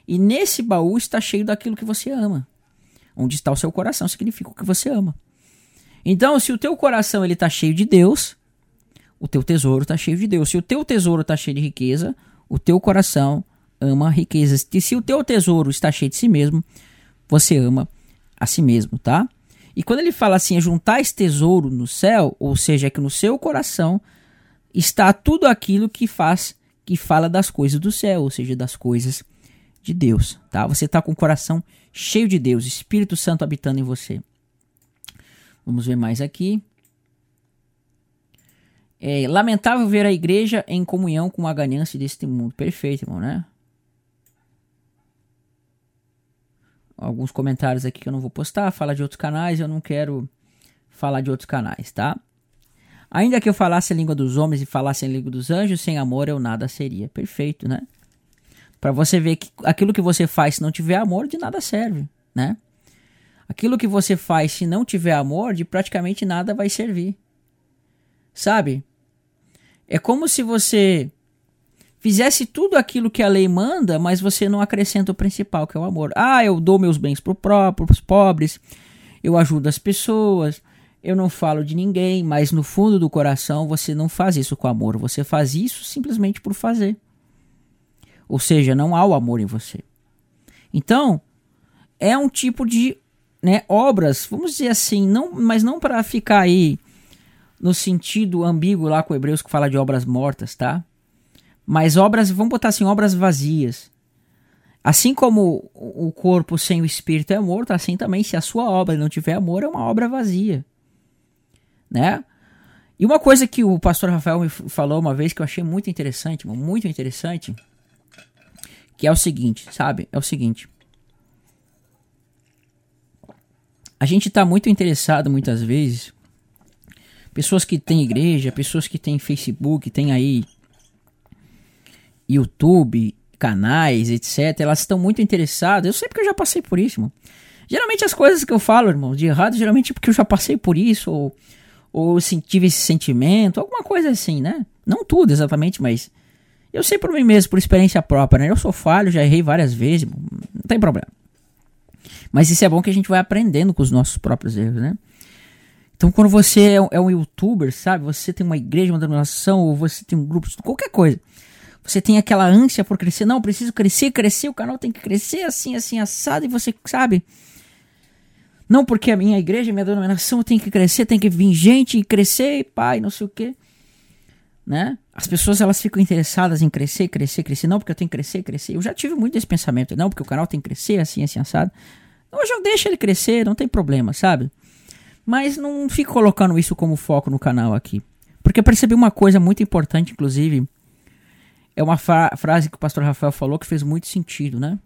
S1: E nesse baú está cheio daquilo que você ama. Onde está o seu coração significa o que você ama. Então, se o teu coração ele está cheio de Deus, o teu tesouro está cheio de Deus. Se o teu tesouro está cheio de riqueza, o teu coração ama riquezas. E se o teu tesouro está cheio de si mesmo, você ama a si mesmo, tá? E quando ele fala assim, é juntar esse tesouro no céu, ou seja, é que no seu coração está tudo aquilo que faz, que fala das coisas do céu, ou seja, das coisas de Deus, tá? Você está com o coração cheio de Deus, Espírito Santo habitando em você. Vamos ver mais aqui. É lamentável ver a igreja em comunhão com a ganância deste mundo. Perfeito, irmão, né? Alguns comentários aqui que eu não vou postar. Fala de outros canais, eu não quero falar de outros canais, tá? Ainda que eu falasse a língua dos homens e falasse a língua dos anjos, sem amor eu nada seria. Perfeito, né? Para você ver que aquilo que você faz se não tiver amor, de nada serve, né? Aquilo que você faz se não tiver amor, de praticamente nada vai servir. Sabe? É como se você fizesse tudo aquilo que a lei manda, mas você não acrescenta o principal, que é o amor. Ah, eu dou meus bens para os pobres, eu ajudo as pessoas, eu não falo de ninguém, mas no fundo do coração você não faz isso com amor, você faz isso simplesmente por fazer. Ou seja, não há o amor em você. Então, é um tipo de né, obras, vamos dizer assim, não, mas não para ficar aí no sentido ambíguo lá com Hebreus que fala de obras mortas, tá? Mas obras, vamos botar assim, obras vazias. Assim como o corpo sem o espírito é morto, assim também se a sua obra não tiver amor é uma obra vazia, né? E uma coisa que o pastor Rafael me falou uma vez que eu achei muito interessante, muito interessante, que é o seguinte, sabe? É o seguinte. A gente está muito interessado muitas vezes Pessoas que têm igreja, pessoas que têm Facebook, têm aí YouTube, canais, etc. Elas estão muito interessadas. Eu sei porque eu já passei por isso, irmão. Geralmente as coisas que eu falo, irmão, de errado, geralmente é porque eu já passei por isso, ou, ou tive esse sentimento, alguma coisa assim, né? Não tudo exatamente, mas eu sei por mim mesmo, por experiência própria, né? Eu sou falho, já errei várias vezes, não tem problema. Mas isso é bom que a gente vai aprendendo com os nossos próprios erros, né? Então, quando você é, é um youtuber, sabe? Você tem uma igreja, uma denominação, ou você tem um grupo, qualquer coisa. Você tem aquela ânsia por crescer. Não, preciso crescer, crescer, o canal tem que crescer assim, assim, assado, e você sabe. Não porque a minha igreja, a minha denominação tem que crescer, tem que vir gente e crescer, e pai, não sei o quê. Né? As pessoas elas ficam interessadas em crescer, crescer, crescer. Não, porque eu tenho que crescer, crescer. Eu já tive muito esse pensamento. Não, porque o canal tem que crescer, assim, assim, assado. Hoje eu deixo ele crescer, não tem problema, sabe? Mas não fico colocando isso como foco no canal aqui. Porque eu percebi uma coisa muito importante, inclusive. É uma fra frase que o pastor Rafael falou que fez muito sentido, né?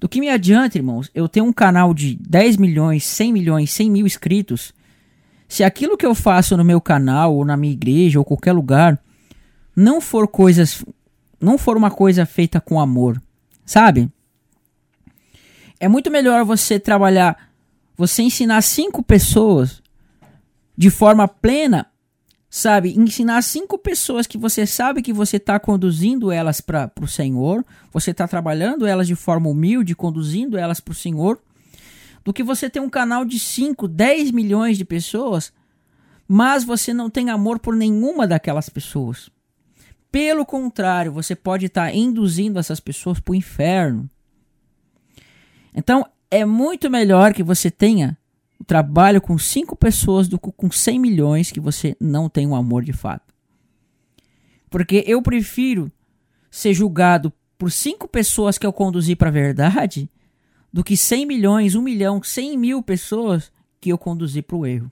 S1: Do que me adianta, irmãos, eu tenho um canal de 10 milhões, 100 milhões, 100 mil inscritos. Se aquilo que eu faço no meu canal, ou na minha igreja, ou qualquer lugar, não for coisas. Não for uma coisa feita com amor, sabe? É muito melhor você trabalhar você ensinar cinco pessoas de forma plena, sabe? Ensinar cinco pessoas que você sabe que você está conduzindo elas para o Senhor, você está trabalhando elas de forma humilde, conduzindo elas para o Senhor, do que você ter um canal de 5, 10 milhões de pessoas, mas você não tem amor por nenhuma daquelas pessoas. Pelo contrário, você pode estar tá induzindo essas pessoas para o inferno. Então, é muito melhor que você tenha o trabalho com cinco pessoas do que com 100 milhões que você não tem um amor de fato. Porque eu prefiro ser julgado por cinco pessoas que eu conduzi para a verdade do que 100 milhões, 1 milhão, 100 mil pessoas que eu conduzi para o erro.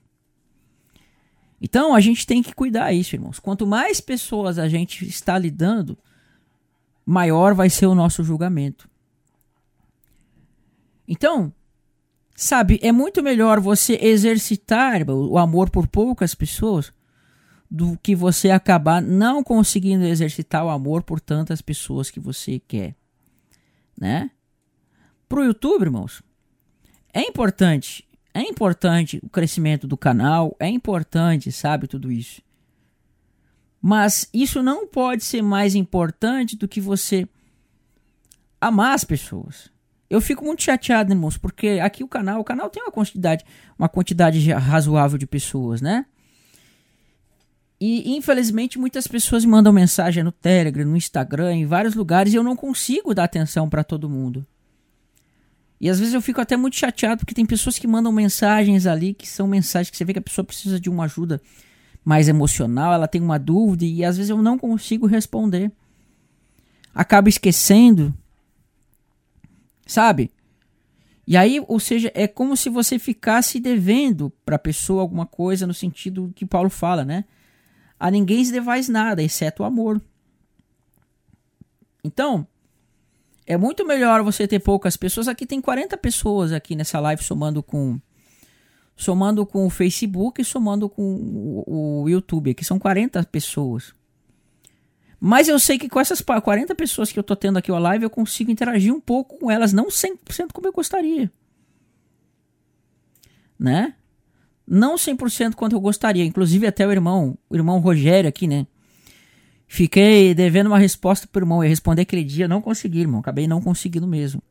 S1: Então a gente tem que cuidar isso, irmãos. Quanto mais pessoas a gente está lidando, maior vai ser o nosso julgamento. Então, sabe, é muito melhor você exercitar o amor por poucas pessoas do que você acabar não conseguindo exercitar o amor por tantas pessoas que você quer, né? Pro YouTube, irmãos, é importante, é importante o crescimento do canal, é importante, sabe, tudo isso. Mas isso não pode ser mais importante do que você amar as pessoas. Eu fico muito chateado, irmãos, porque aqui o canal, o canal tem uma quantidade, uma quantidade razoável de pessoas, né? E infelizmente muitas pessoas mandam mensagem no Telegram, no Instagram, em vários lugares e eu não consigo dar atenção para todo mundo. E às vezes eu fico até muito chateado porque tem pessoas que mandam mensagens ali que são mensagens que você vê que a pessoa precisa de uma ajuda mais emocional, ela tem uma dúvida e às vezes eu não consigo responder. Acabo esquecendo. Sabe? E aí, ou seja, é como se você ficasse devendo para a pessoa alguma coisa no sentido que Paulo fala, né? A ninguém se devais nada, exceto o amor. Então, é muito melhor você ter poucas pessoas. Aqui tem 40 pessoas aqui nessa live somando com somando com o Facebook e somando com o, o YouTube, que são 40 pessoas. Mas eu sei que com essas 40 pessoas que eu tô tendo aqui a live, eu consigo interagir um pouco com elas, não 100% como eu gostaria. Né? Não 100% quanto eu gostaria. Inclusive até o irmão, o irmão Rogério aqui, né? Fiquei devendo uma resposta pro irmão. Eu responder aquele dia, não consegui, irmão. Acabei não conseguindo mesmo.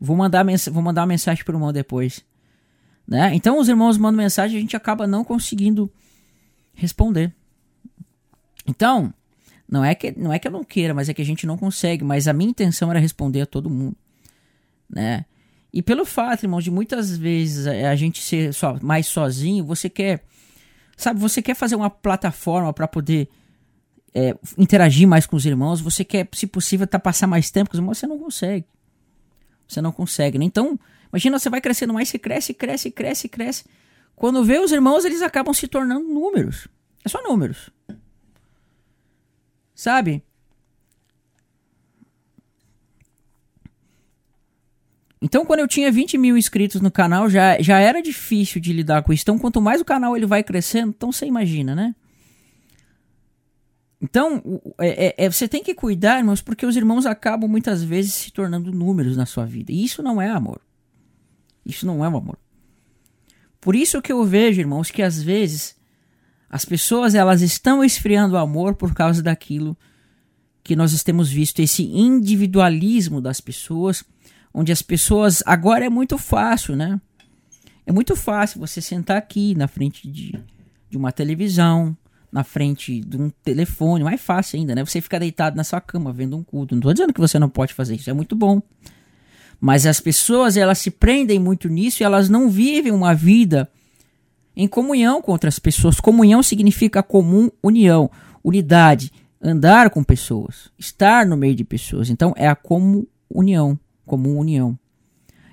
S1: Vou mandar, vou mandar uma mensagem pro irmão depois. Né? Então os irmãos mandam mensagem e a gente acaba não conseguindo responder. Então, não é que não é que eu não queira, mas é que a gente não consegue, mas a minha intenção era responder a todo mundo, né? E pelo fato, irmãos, de muitas vezes a gente ser só mais sozinho, você quer sabe, você quer fazer uma plataforma para poder é, interagir mais com os irmãos, você quer, se possível, tá, passar mais tempo com os irmãos, você não consegue. Você não consegue, né? Então, Imagina, você vai crescendo mais, você cresce, cresce, cresce, cresce. Quando vê os irmãos, eles acabam se tornando números. É só números. Sabe? Então, quando eu tinha 20 mil inscritos no canal, já, já era difícil de lidar com isso. Então, quanto mais o canal ele vai crescendo, então você imagina, né? Então, é, é, é, você tem que cuidar, irmãos, porque os irmãos acabam muitas vezes se tornando números na sua vida. E isso não é amor. Isso não é um amor. Por isso que eu vejo, irmãos, que às vezes as pessoas elas estão esfriando o amor por causa daquilo que nós temos visto, esse individualismo das pessoas, onde as pessoas agora é muito fácil, né? É muito fácil você sentar aqui na frente de, de uma televisão, na frente de um telefone, mais fácil ainda, né? Você ficar deitado na sua cama vendo um culto. Não estou dizendo que você não pode fazer isso, é muito bom. Mas as pessoas elas se prendem muito nisso e elas não vivem uma vida em comunhão com outras pessoas. Comunhão significa comum união, unidade, andar com pessoas, estar no meio de pessoas. Então é a comunhão, comum união.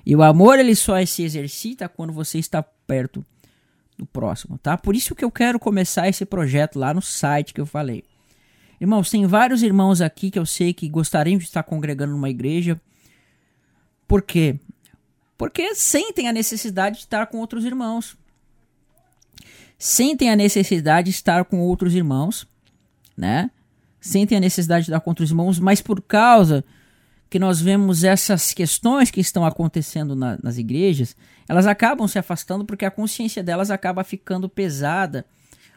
S1: E o amor ele só se exercita quando você está perto do próximo, tá? Por isso que eu quero começar esse projeto lá no site que eu falei. Irmãos, tem vários irmãos aqui que eu sei que gostariam de estar congregando numa igreja por quê? Porque sentem a necessidade de estar com outros irmãos. Sentem a necessidade de estar com outros irmãos, né? Sentem a necessidade de estar com outros irmãos, mas por causa que nós vemos essas questões que estão acontecendo na, nas igrejas, elas acabam se afastando porque a consciência delas acaba ficando pesada.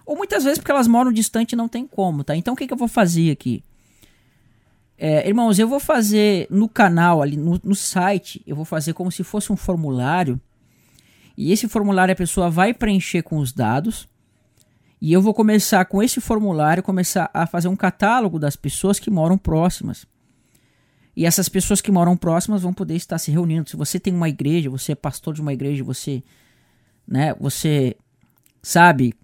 S1: Ou muitas vezes porque elas moram distante e não tem como, tá? Então o que, que eu vou fazer aqui? É, irmãos, eu vou fazer no canal, ali no, no site, eu vou fazer como se fosse um formulário. E esse formulário a pessoa vai preencher com os dados. E eu vou começar com esse formulário, começar a fazer um catálogo das pessoas que moram próximas. E essas pessoas que moram próximas vão poder estar se reunindo. Se você tem uma igreja, você é pastor de uma igreja, você, né, você sabe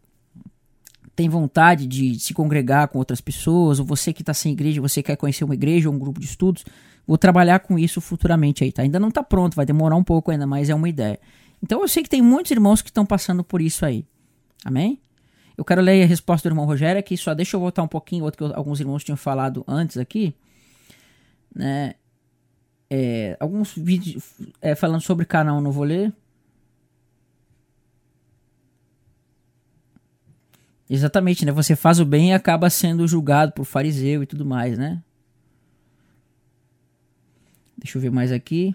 S1: tem vontade de se congregar com outras pessoas, ou você que está sem igreja, você quer conhecer uma igreja ou um grupo de estudos, vou trabalhar com isso futuramente aí, tá? Ainda não está pronto, vai demorar um pouco ainda, mas é uma ideia. Então eu sei que tem muitos irmãos que estão passando por isso aí. Amém? Eu quero ler a resposta do irmão Rogério aqui, só deixa eu voltar um pouquinho, outro que alguns irmãos tinham falado antes aqui, né? É, alguns vídeos é, falando sobre canal não vou ler. Exatamente, né? Você faz o bem e acaba sendo julgado por fariseu e tudo mais, né? Deixa eu ver mais aqui.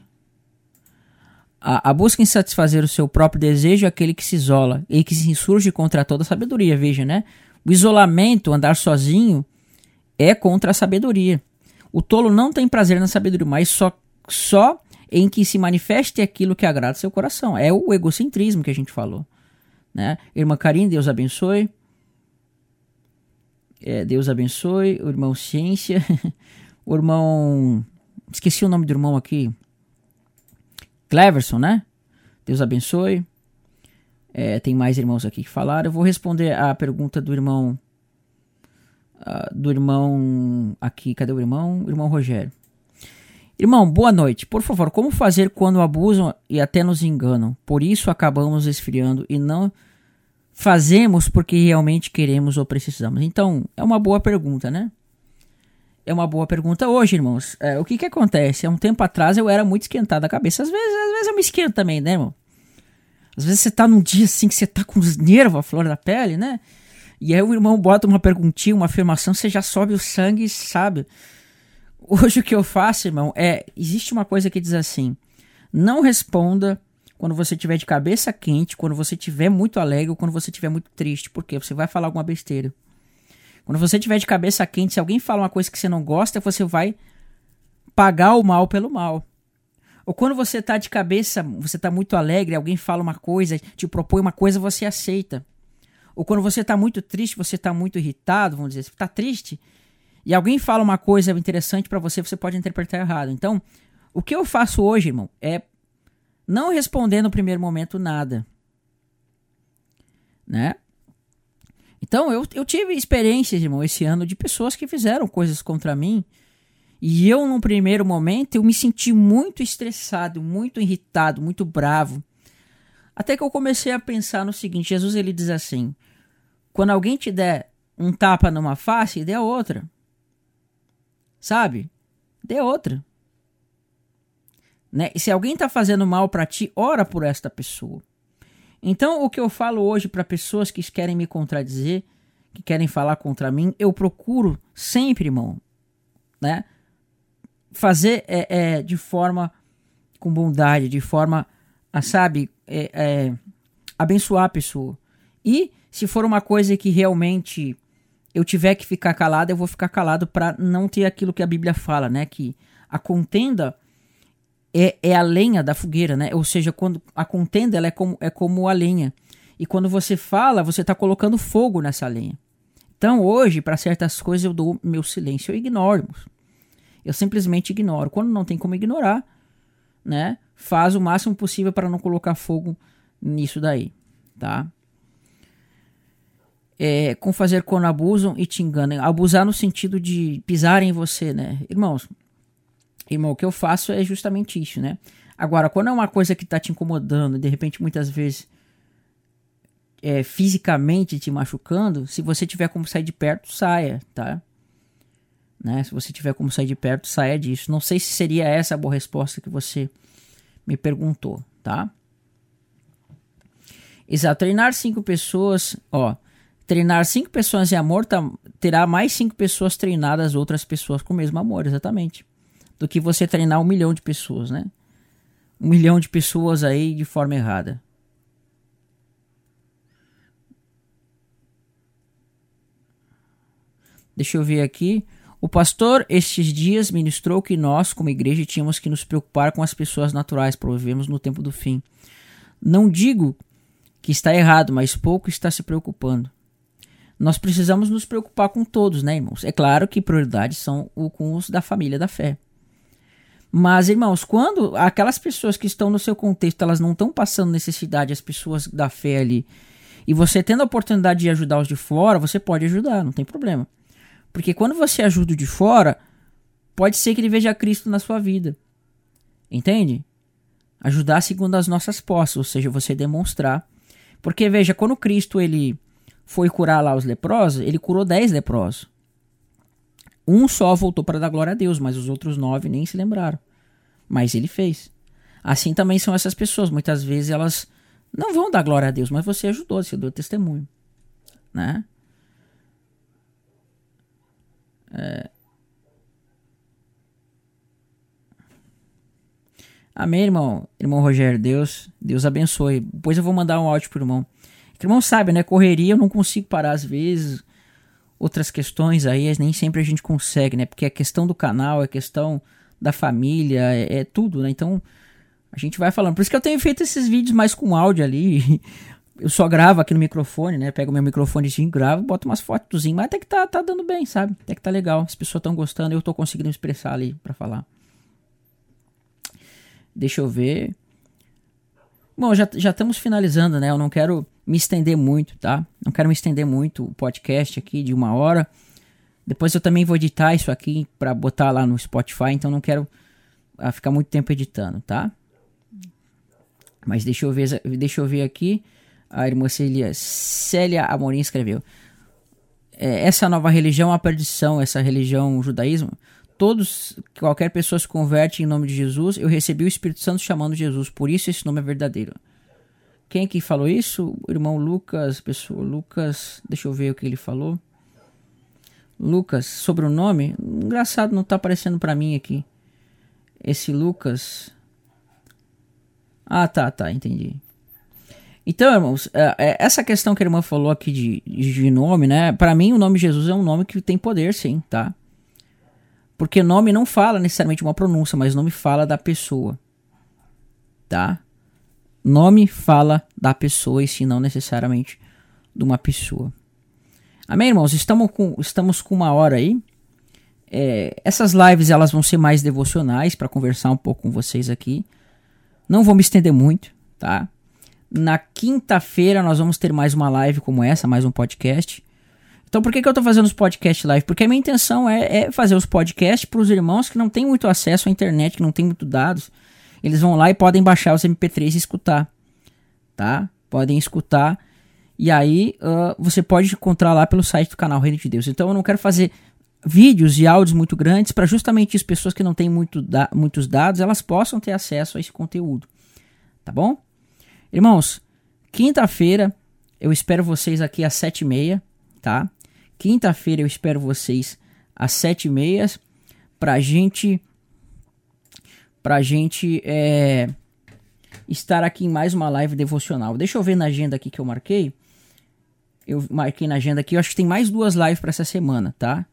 S1: A, a, busca em satisfazer o seu próprio desejo é aquele que se isola e que se insurge contra toda a sabedoria. Veja, né? O isolamento, andar sozinho, é contra a sabedoria. O tolo não tem prazer na sabedoria, mas só, só em que se manifeste aquilo que agrada seu coração. É o egocentrismo que a gente falou. Né? Irmã Karine, Deus abençoe. É, Deus abençoe. O irmão Ciência. o irmão. Esqueci o nome do irmão aqui. Cleverson, né? Deus abençoe. É, tem mais irmãos aqui que falaram. Eu vou responder a pergunta do irmão. Uh, do irmão. Aqui, cadê o irmão? Irmão Rogério. Irmão, boa noite. Por favor, como fazer quando abusam e até nos enganam? Por isso acabamos esfriando e não fazemos porque realmente queremos ou precisamos? Então, é uma boa pergunta, né? É uma boa pergunta hoje, irmãos. É, o que que acontece? Há um tempo atrás eu era muito esquentado a cabeça. Às vezes, às vezes eu me esquento também, né, irmão? Às vezes você tá num dia assim que você tá com os nervos, a flor da pele, né? E aí o irmão bota uma perguntinha, uma afirmação, você já sobe o sangue, sabe? Hoje o que eu faço, irmão, é. Existe uma coisa que diz assim: não responda quando você tiver de cabeça quente, quando você tiver muito alegre ou quando você tiver muito triste, porque você vai falar alguma besteira. Quando você tiver de cabeça quente, se alguém fala uma coisa que você não gosta, você vai pagar o mal pelo mal. Ou quando você tá de cabeça, você tá muito alegre, alguém fala uma coisa, te propõe uma coisa, você aceita. Ou quando você tá muito triste, você tá muito irritado, vamos dizer, você tá triste, e alguém fala uma coisa interessante para você, você pode interpretar errado. Então, o que eu faço hoje, irmão, é não responder no primeiro momento nada. Né? Então, eu, eu tive experiências, irmão, esse ano de pessoas que fizeram coisas contra mim. E eu, num primeiro momento, eu me senti muito estressado, muito irritado, muito bravo. Até que eu comecei a pensar no seguinte: Jesus ele diz assim: quando alguém te der um tapa numa face, dê outra. Sabe? Dê outra. Né? E se alguém está fazendo mal para ti, ora por esta pessoa. Então, o que eu falo hoje para pessoas que querem me contradizer, que querem falar contra mim, eu procuro sempre, irmão, né? Fazer é, é de forma com bondade, de forma a, sabe, é, é, abençoar a pessoa. E se for uma coisa que realmente eu tiver que ficar calado, eu vou ficar calado para não ter aquilo que a Bíblia fala, né? Que a contenda é, é a lenha da fogueira, né? Ou seja, quando a contenda ela é, como, é como a lenha. E quando você fala, você está colocando fogo nessa lenha. Então hoje, para certas coisas, eu dou meu silêncio, eu ignoro. Eu simplesmente ignoro. Quando não tem como ignorar, né? Faz o máximo possível para não colocar fogo nisso daí, tá? É, com fazer quando abusam e te enganam. Abusar no sentido de pisar em você, né? Irmãos, Irmão, o que eu faço é justamente isso, né? Agora, quando é uma coisa que tá te incomodando, de repente muitas vezes é, fisicamente te machucando, se você tiver como sair de perto, saia, tá? Né? Se você tiver como sair de perto, saia disso. Não sei se seria essa a boa resposta que você me perguntou, tá? Exato, treinar cinco pessoas, ó, treinar cinco pessoas em amor terá mais cinco pessoas treinadas outras pessoas com o mesmo amor, exatamente do que você treinar um milhão de pessoas, né? Um milhão de pessoas aí de forma errada. Deixa eu ver aqui. O pastor estes dias ministrou que nós, como igreja, tínhamos que nos preocupar com as pessoas naturais, pois vivemos no tempo do fim. Não digo que está errado, mas pouco está se preocupando. Nós precisamos nos preocupar com todos, né, irmãos? É claro que prioridades são o com os da família da fé. Mas, irmãos, quando aquelas pessoas que estão no seu contexto, elas não estão passando necessidade, as pessoas da fé ali, e você tendo a oportunidade de ajudar os de fora, você pode ajudar, não tem problema. Porque quando você ajuda o de fora, pode ser que ele veja Cristo na sua vida. Entende? Ajudar segundo as nossas posses, ou seja, você demonstrar. Porque veja, quando Cristo ele foi curar lá os leprosos, ele curou dez leprosos. Um só voltou para dar glória a Deus, mas os outros nove nem se lembraram. Mas ele fez. Assim também são essas pessoas. Muitas vezes elas não vão dar glória a Deus, mas você ajudou, você deu testemunho. Né? É... Amém, irmão. Irmão Rogério, Deus, Deus abençoe. Depois eu vou mandar um áudio pro irmão. O irmão sabe, né? Correria eu não consigo parar às vezes. Outras questões aí, nem sempre a gente consegue, né? Porque é questão do canal, é questão da família, é, é tudo, né? Então a gente vai falando. Por isso que eu tenho feito esses vídeos mais com áudio ali. Eu só gravo aqui no microfone, né? Pego meu microfone e gravo, boto umas fotos, mas até que tá, tá dando bem, sabe? Até que tá legal. As pessoas estão gostando, eu tô conseguindo expressar ali para falar. Deixa eu ver. Bom, já, já estamos finalizando, né? Eu não quero me estender muito, tá? Não quero me estender muito o podcast aqui de uma hora. Depois eu também vou editar isso aqui para botar lá no Spotify, então não quero uh, ficar muito tempo editando, tá? Mas deixa eu ver, deixa eu ver aqui. A irmã Célia, Célia Amorim escreveu: é, Essa nova religião é a perdição, essa religião, o judaísmo. Todos, qualquer pessoa se converte em nome de Jesus. Eu recebi o Espírito Santo chamando Jesus, por isso esse nome é verdadeiro. Quem que falou isso? O irmão Lucas, pessoa Lucas, deixa eu ver o que ele falou. Lucas, sobre o nome, engraçado, não tá aparecendo para mim aqui. Esse Lucas, ah, tá, tá, entendi. Então, irmãos, é, é, essa questão que a irmã falou aqui de, de nome, né? Para mim, o nome Jesus é um nome que tem poder, sim, tá? Porque nome não fala necessariamente uma pronúncia, mas nome fala da pessoa, tá? Nome fala da pessoa e sim, não necessariamente de uma pessoa. Amém, irmãos? Estamos com, estamos com uma hora aí. É, essas lives elas vão ser mais devocionais para conversar um pouco com vocês aqui. Não vou me estender muito, tá? Na quinta-feira nós vamos ter mais uma live como essa, mais um podcast. Então por que, que eu tô fazendo os podcast live? Porque a minha intenção é, é fazer os podcasts para os irmãos que não têm muito acesso à internet, que não têm muito dados. Eles vão lá e podem baixar os MP3 e escutar, tá? Podem escutar. E aí uh, você pode encontrar lá pelo site do canal Reino de Deus. Então eu não quero fazer vídeos e áudios muito grandes para justamente as pessoas que não têm muito da muitos dados elas possam ter acesso a esse conteúdo. Tá bom? Irmãos, quinta-feira eu espero vocês aqui às sete e meia, tá? Quinta-feira eu espero vocês às sete e meia pra gente pra gente é, estar aqui em mais uma live devocional. Deixa eu ver na agenda aqui que eu marquei. Eu marquei na agenda aqui, eu acho que tem mais duas lives para essa semana, tá?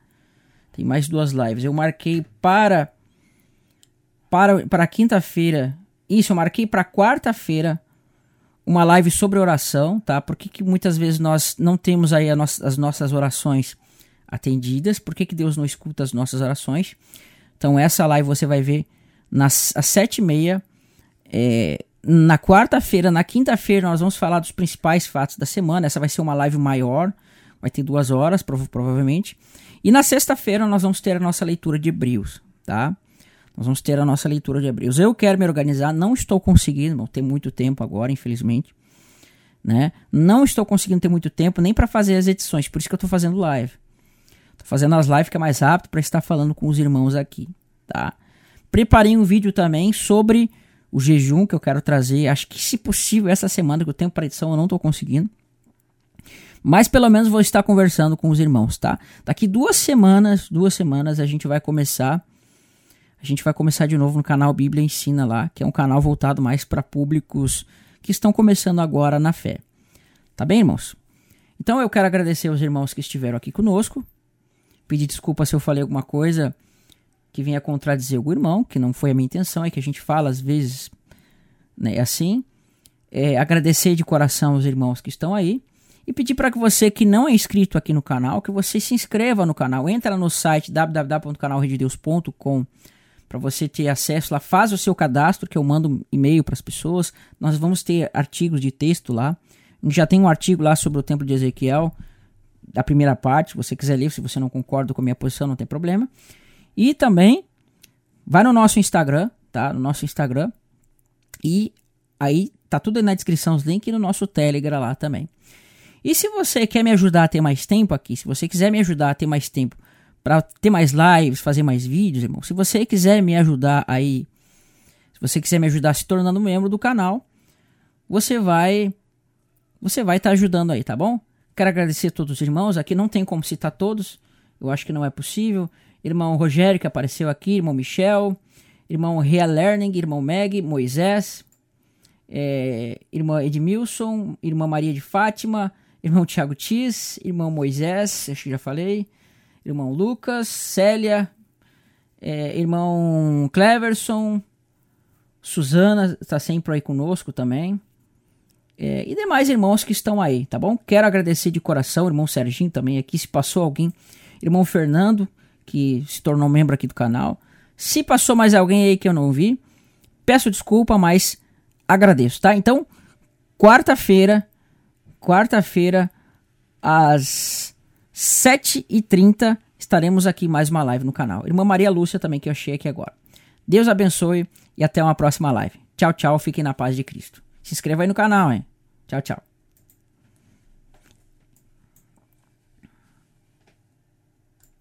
S1: Tem mais duas lives. Eu marquei para para para quinta-feira. Isso, eu marquei para quarta-feira uma live sobre oração, tá? Porque que muitas vezes nós não temos aí as nossas orações atendidas? Por que, que Deus não escuta as nossas orações? Então essa live você vai ver nas, às sete e meia. É, na quarta-feira, na quinta-feira nós vamos falar dos principais fatos da semana. Essa vai ser uma live maior, vai ter duas horas prov provavelmente. E na sexta-feira nós vamos ter a nossa leitura de Hebreus, tá? Nós vamos ter a nossa leitura de Hebreus. Eu quero me organizar, não estou conseguindo, não tem muito tempo agora, infelizmente. Né? Não estou conseguindo ter muito tempo nem para fazer as edições, por isso que eu estou fazendo live. Estou fazendo as lives que é mais rápido para estar falando com os irmãos aqui, tá? Preparei um vídeo também sobre o jejum que eu quero trazer, acho que se possível essa semana que eu tenho para edição eu não estou conseguindo. Mas pelo menos vou estar conversando com os irmãos, tá? Daqui duas semanas, duas semanas a gente vai começar. A gente vai começar de novo no canal Bíblia Ensina lá, que é um canal voltado mais para públicos que estão começando agora na fé. Tá bem, irmãos? Então eu quero agradecer aos irmãos que estiveram aqui conosco. Pedir desculpa se eu falei alguma coisa que venha contradizer o irmão, que não foi a minha intenção, é que a gente fala às vezes né, assim. É, agradecer de coração aos irmãos que estão aí e pedir para que você que não é inscrito aqui no canal, que você se inscreva no canal. Entra no site www.canalrededeus.com para você ter acesso lá, faz o seu cadastro que eu mando e-mail para as pessoas. Nós vamos ter artigos de texto lá. Já tem um artigo lá sobre o templo de Ezequiel, da primeira parte, se você quiser ler, se você não concorda com a minha posição, não tem problema. E também vai no nosso Instagram, tá? No nosso Instagram. E aí tá tudo aí na descrição os links e no nosso Telegram lá também. E se você quer me ajudar a ter mais tempo aqui, se você quiser me ajudar a ter mais tempo para ter mais lives, fazer mais vídeos, irmão, se você quiser me ajudar aí, se você quiser me ajudar se tornando membro do canal, você vai você vai estar tá ajudando aí, tá bom? Quero agradecer a todos os irmãos, aqui não tem como citar todos, eu acho que não é possível. Irmão Rogério que apareceu aqui, irmão Michel, irmão Rea Learning, irmão Meg, Moisés, é, irmã Edmilson, irmã Maria de Fátima, irmão Tiago Tis, irmão Moisés, acho que já falei, irmão Lucas, Célia, é, irmão Cleverson, Suzana está sempre aí conosco também. É, e demais irmãos que estão aí, tá bom? Quero agradecer de coração, irmão Serginho também aqui, se passou alguém, irmão Fernando, que se tornou membro aqui do canal. Se passou mais alguém aí que eu não vi, peço desculpa, mas agradeço, tá? Então, quarta-feira, quarta-feira, às 7h30, estaremos aqui mais uma live no canal. Irmã Maria Lúcia também, que eu achei aqui agora. Deus abençoe e até uma próxima live. Tchau, tchau. Fiquem na paz de Cristo. Se inscreva aí no canal, hein? Tchau, tchau.